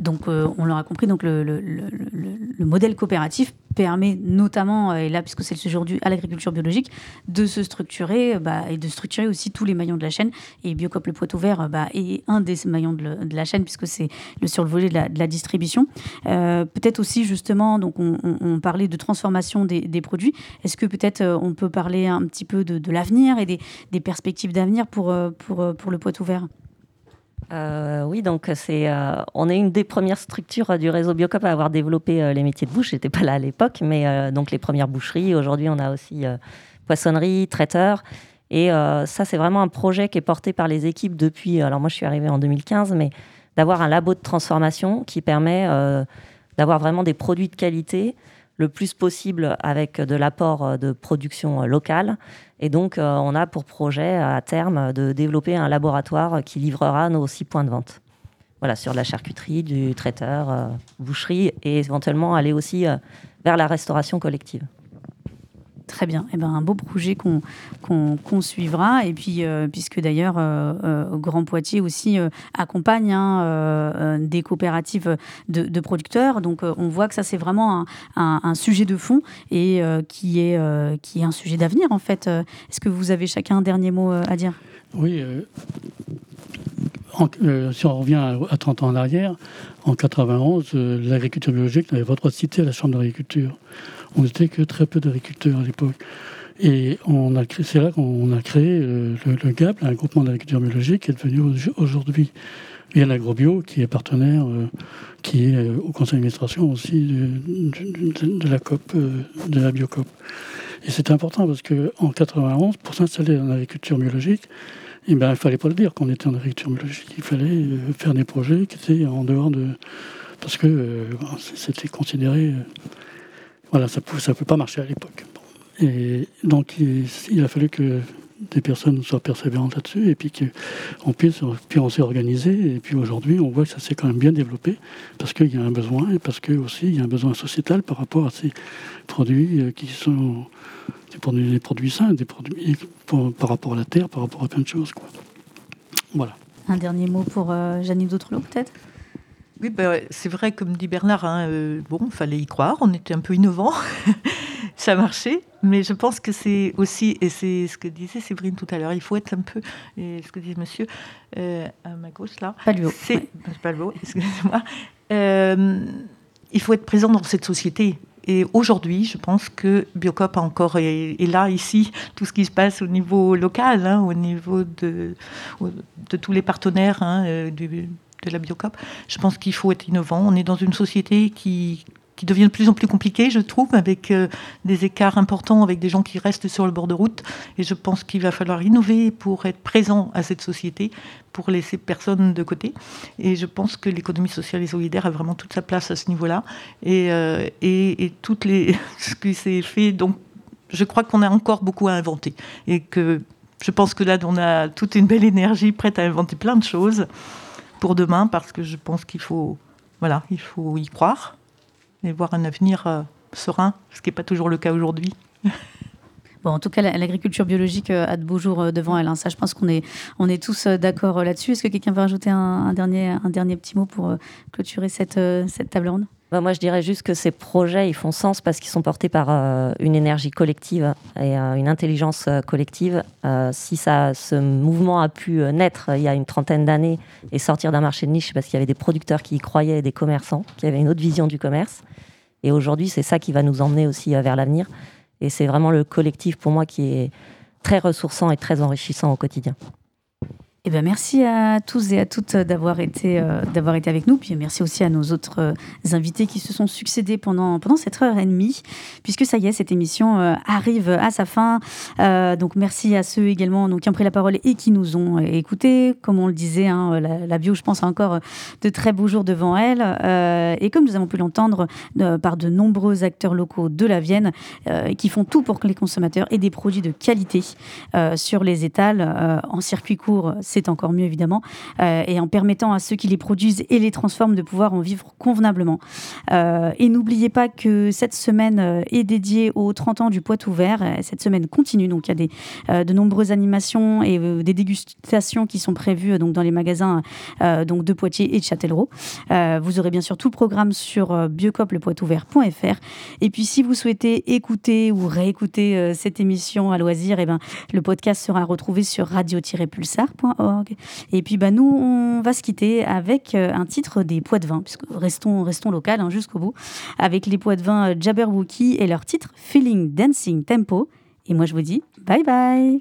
Donc, euh, on l'aura compris, donc le, le- le- le- le modèle coopératif permet notamment, euh, et là, puisque c'est le sujet aujourd'hui à l'agriculture biologique, de se structurer bah, et de structurer aussi tous les maillons de la chaîne. Et Biocop Le Poitou Vert bah, est un des maillons de, la chaîne, puisque c'est le, sur le volet de la, distribution. Peut-être aussi, justement, donc on, parlait de transformation des, produits. Est-ce que peut-être on peut parler un petit peu de, l'avenir et des, perspectives d'avenir pour, pour, pour Le Poitou Vert Euh, oui, donc c'est, euh, on est une des premières structures du réseau Biocop à avoir développé euh, les métiers de bouche. J'étais pas là à l'époque, mais donc les premières boucheries. Aujourd'hui, on a aussi poissonnerie, traiteur. Et ça, c'est vraiment un projet qui est porté par les équipes depuis. Alors moi, je suis arrivée en 2015, mais d'avoir un labo de transformation qui permet d'avoir vraiment des produits de qualité le plus possible avec de l'apport de production locale. Et donc, euh, on a pour projet à terme de développer un laboratoire qui livrera nos six points de vente. Voilà, sur la charcuterie, du traiteur, euh, boucherie et éventuellement aller aussi euh, vers la restauration collective. Très bien. Eh ben, un beau projet qu'on suivra. Et puis, euh, puisque d'ailleurs, euh, euh, Grand Poitiers aussi accompagne hein, des coopératives de, producteurs. Donc, on voit que ça, c'est vraiment un, sujet de fond et qui, est, qui est un sujet d'avenir, en fait. Est-ce que vous avez chacun un dernier mot à dire? Oui, si on revient à, à 30 ans en arrière, en 91, euh, l'agriculture biologique n'avait pas droit de citer à la Chambre d'agriculture. On n'était que très peu d'agriculteurs à l'époque. Et c'est là qu'on a créé euh, le, le GAP, un groupement d'agriculture biologique, qui est devenu au- aujourd'hui Bien Agrobio, qui est partenaire, euh, qui est euh, au conseil d'administration aussi de, la COP, de la Biocop. Et c'est important parce qu'en 91, pour s'installer en agriculture biologique, eh ben, il fallait pas le dire qu'on était en agriculture biologique. Il fallait faire des projets qui étaient en dehors de... Parce que c'était considéré... voilà, ça ne ça peut pas marcher à l'époque. Et donc, il, a fallu que des personnes soient persévérantes là-dessus et puis qu'on puisse... Puis on s'est organisé et puis aujourd'hui, on voit que ça s'est quand même bien développé parce qu'il y a un besoin et parce que aussi il y a un besoin sociétal par rapport à ces produits euh, qui sont des produits, sains, des produits par rapport à la terre, par rapport à plein de choses. Voilà. Un dernier mot pour euh, Janine Dautrelot, peut-être? Oui, ben, c'est vrai, comme dit Bernard, hein, euh, bon, il fallait y croire, on était un peu innovant, [LAUGHS] ça marchait, mais je pense que c'est aussi, et c'est ce que disait Séverine tout à l'heure, il faut être un peu, et ce que disait monsieur euh, à ma gauche là, Paluo, c'est pas le mot, [LAUGHS] excusez-moi, Euh, il faut être présent dans cette société. Et aujourd'hui, je pense que Biocop a encore est, est là ici tout ce qui se passe au niveau local, hein, au niveau de, de tous les partenaires hein, euh, du, de la Biocop. Je pense qu'il faut être innovant. On est dans une société qui qui devient de plus en plus compliqué, je trouve, avec euh, des écarts importants, avec des gens qui restent sur le bord de route. Et je pense qu'il va falloir innover pour être présent à cette société, pour laisser personne de côté. Et je pense que l'économie sociale et solidaire a vraiment toute sa place à ce niveau-là. Et, euh, et, [LAUGHS] ce qui s'est fait, donc je crois qu'on a encore beaucoup à inventer. Et que je pense que là, on a toute une belle énergie prête à inventer plein de choses pour demain, parce que je pense qu'il faut, voilà, il faut y croire et voir un avenir euh, serein, ce qui n'est pas toujours le cas aujourd'hui. [LAUGHS] Bon, en tout cas, la- l'agriculture biologique euh, a de beaux jours euh, devant elle. hein. Ça, je pense qu'on est, on est tous d'accord là-dessus. Est-ce que quelqu'un veut rajouter un, un dernier, un dernier petit mot pour clôturer cette, cette table ronde? Bah, moi, je dirais juste que ces projets, ils font sens parce qu'ils sont portés par euh, une énergie collective et euh, une intelligence euh, collective. Si ça, ce mouvement a pu naître il y a une trentaine d'années et sortir d'un marché de niche parce qu'il y avait des producteurs qui y croyaient et des commerçants qui avaient une autre vision du commerce. Et aujourd'hui, c'est ça qui va nous emmener aussi vers l'avenir. Et c'est vraiment le collectif pour moi qui est très ressourçant et très enrichissant au quotidien. Eh ben, merci à tous et à toutes d'avoir été, euh, été avec nous. Puis merci aussi à nos autres euh, invités qui se sont succédés pendant, pendant cette heure et demie, puisque ça y est, cette émission euh, arrive à sa fin. Euh, donc merci à ceux également donc, qui ont pris la parole et qui nous ont euh, écoutés. Comme on le disait, hein, la, la bio, je pense, a encore euh, de très beaux jours devant elle. Euh, et comme nous avons pu l'entendre euh, par de nombreux acteurs locaux de la Vienne, euh, qui font tout pour que les consommateurs aient des produits de qualité euh, sur les étals, euh, en circuit court, c'est encore mieux évidemment, euh, et en permettant à ceux qui les produisent et les transforment de pouvoir en vivre convenablement. Euh, et n'oubliez pas que cette semaine euh, est dédiée aux 30 ans du Poitou Vert. Cette semaine continue, donc il y a de nombreuses animations et des dégustations qui sont prévues donc, dans les magasins donc, de Poitiers et de Châtellerault. Vous aurez bien sûr tout le programme sur biocoplepoitouvert.fr. Et puis si vous souhaitez écouter ou réécouter cette émission à loisir, eh ben, le podcast sera retrouvé sur radio-pulsar.org. Et puis bah, nous, on va se quitter avec euh, un titre des poids de vin, puisque restons, restons local hein, jusqu'au bout, avec les poids de vin euh, Jabberwocky et leur titre Feeling Dancing Tempo. Et moi je vous dis bye bye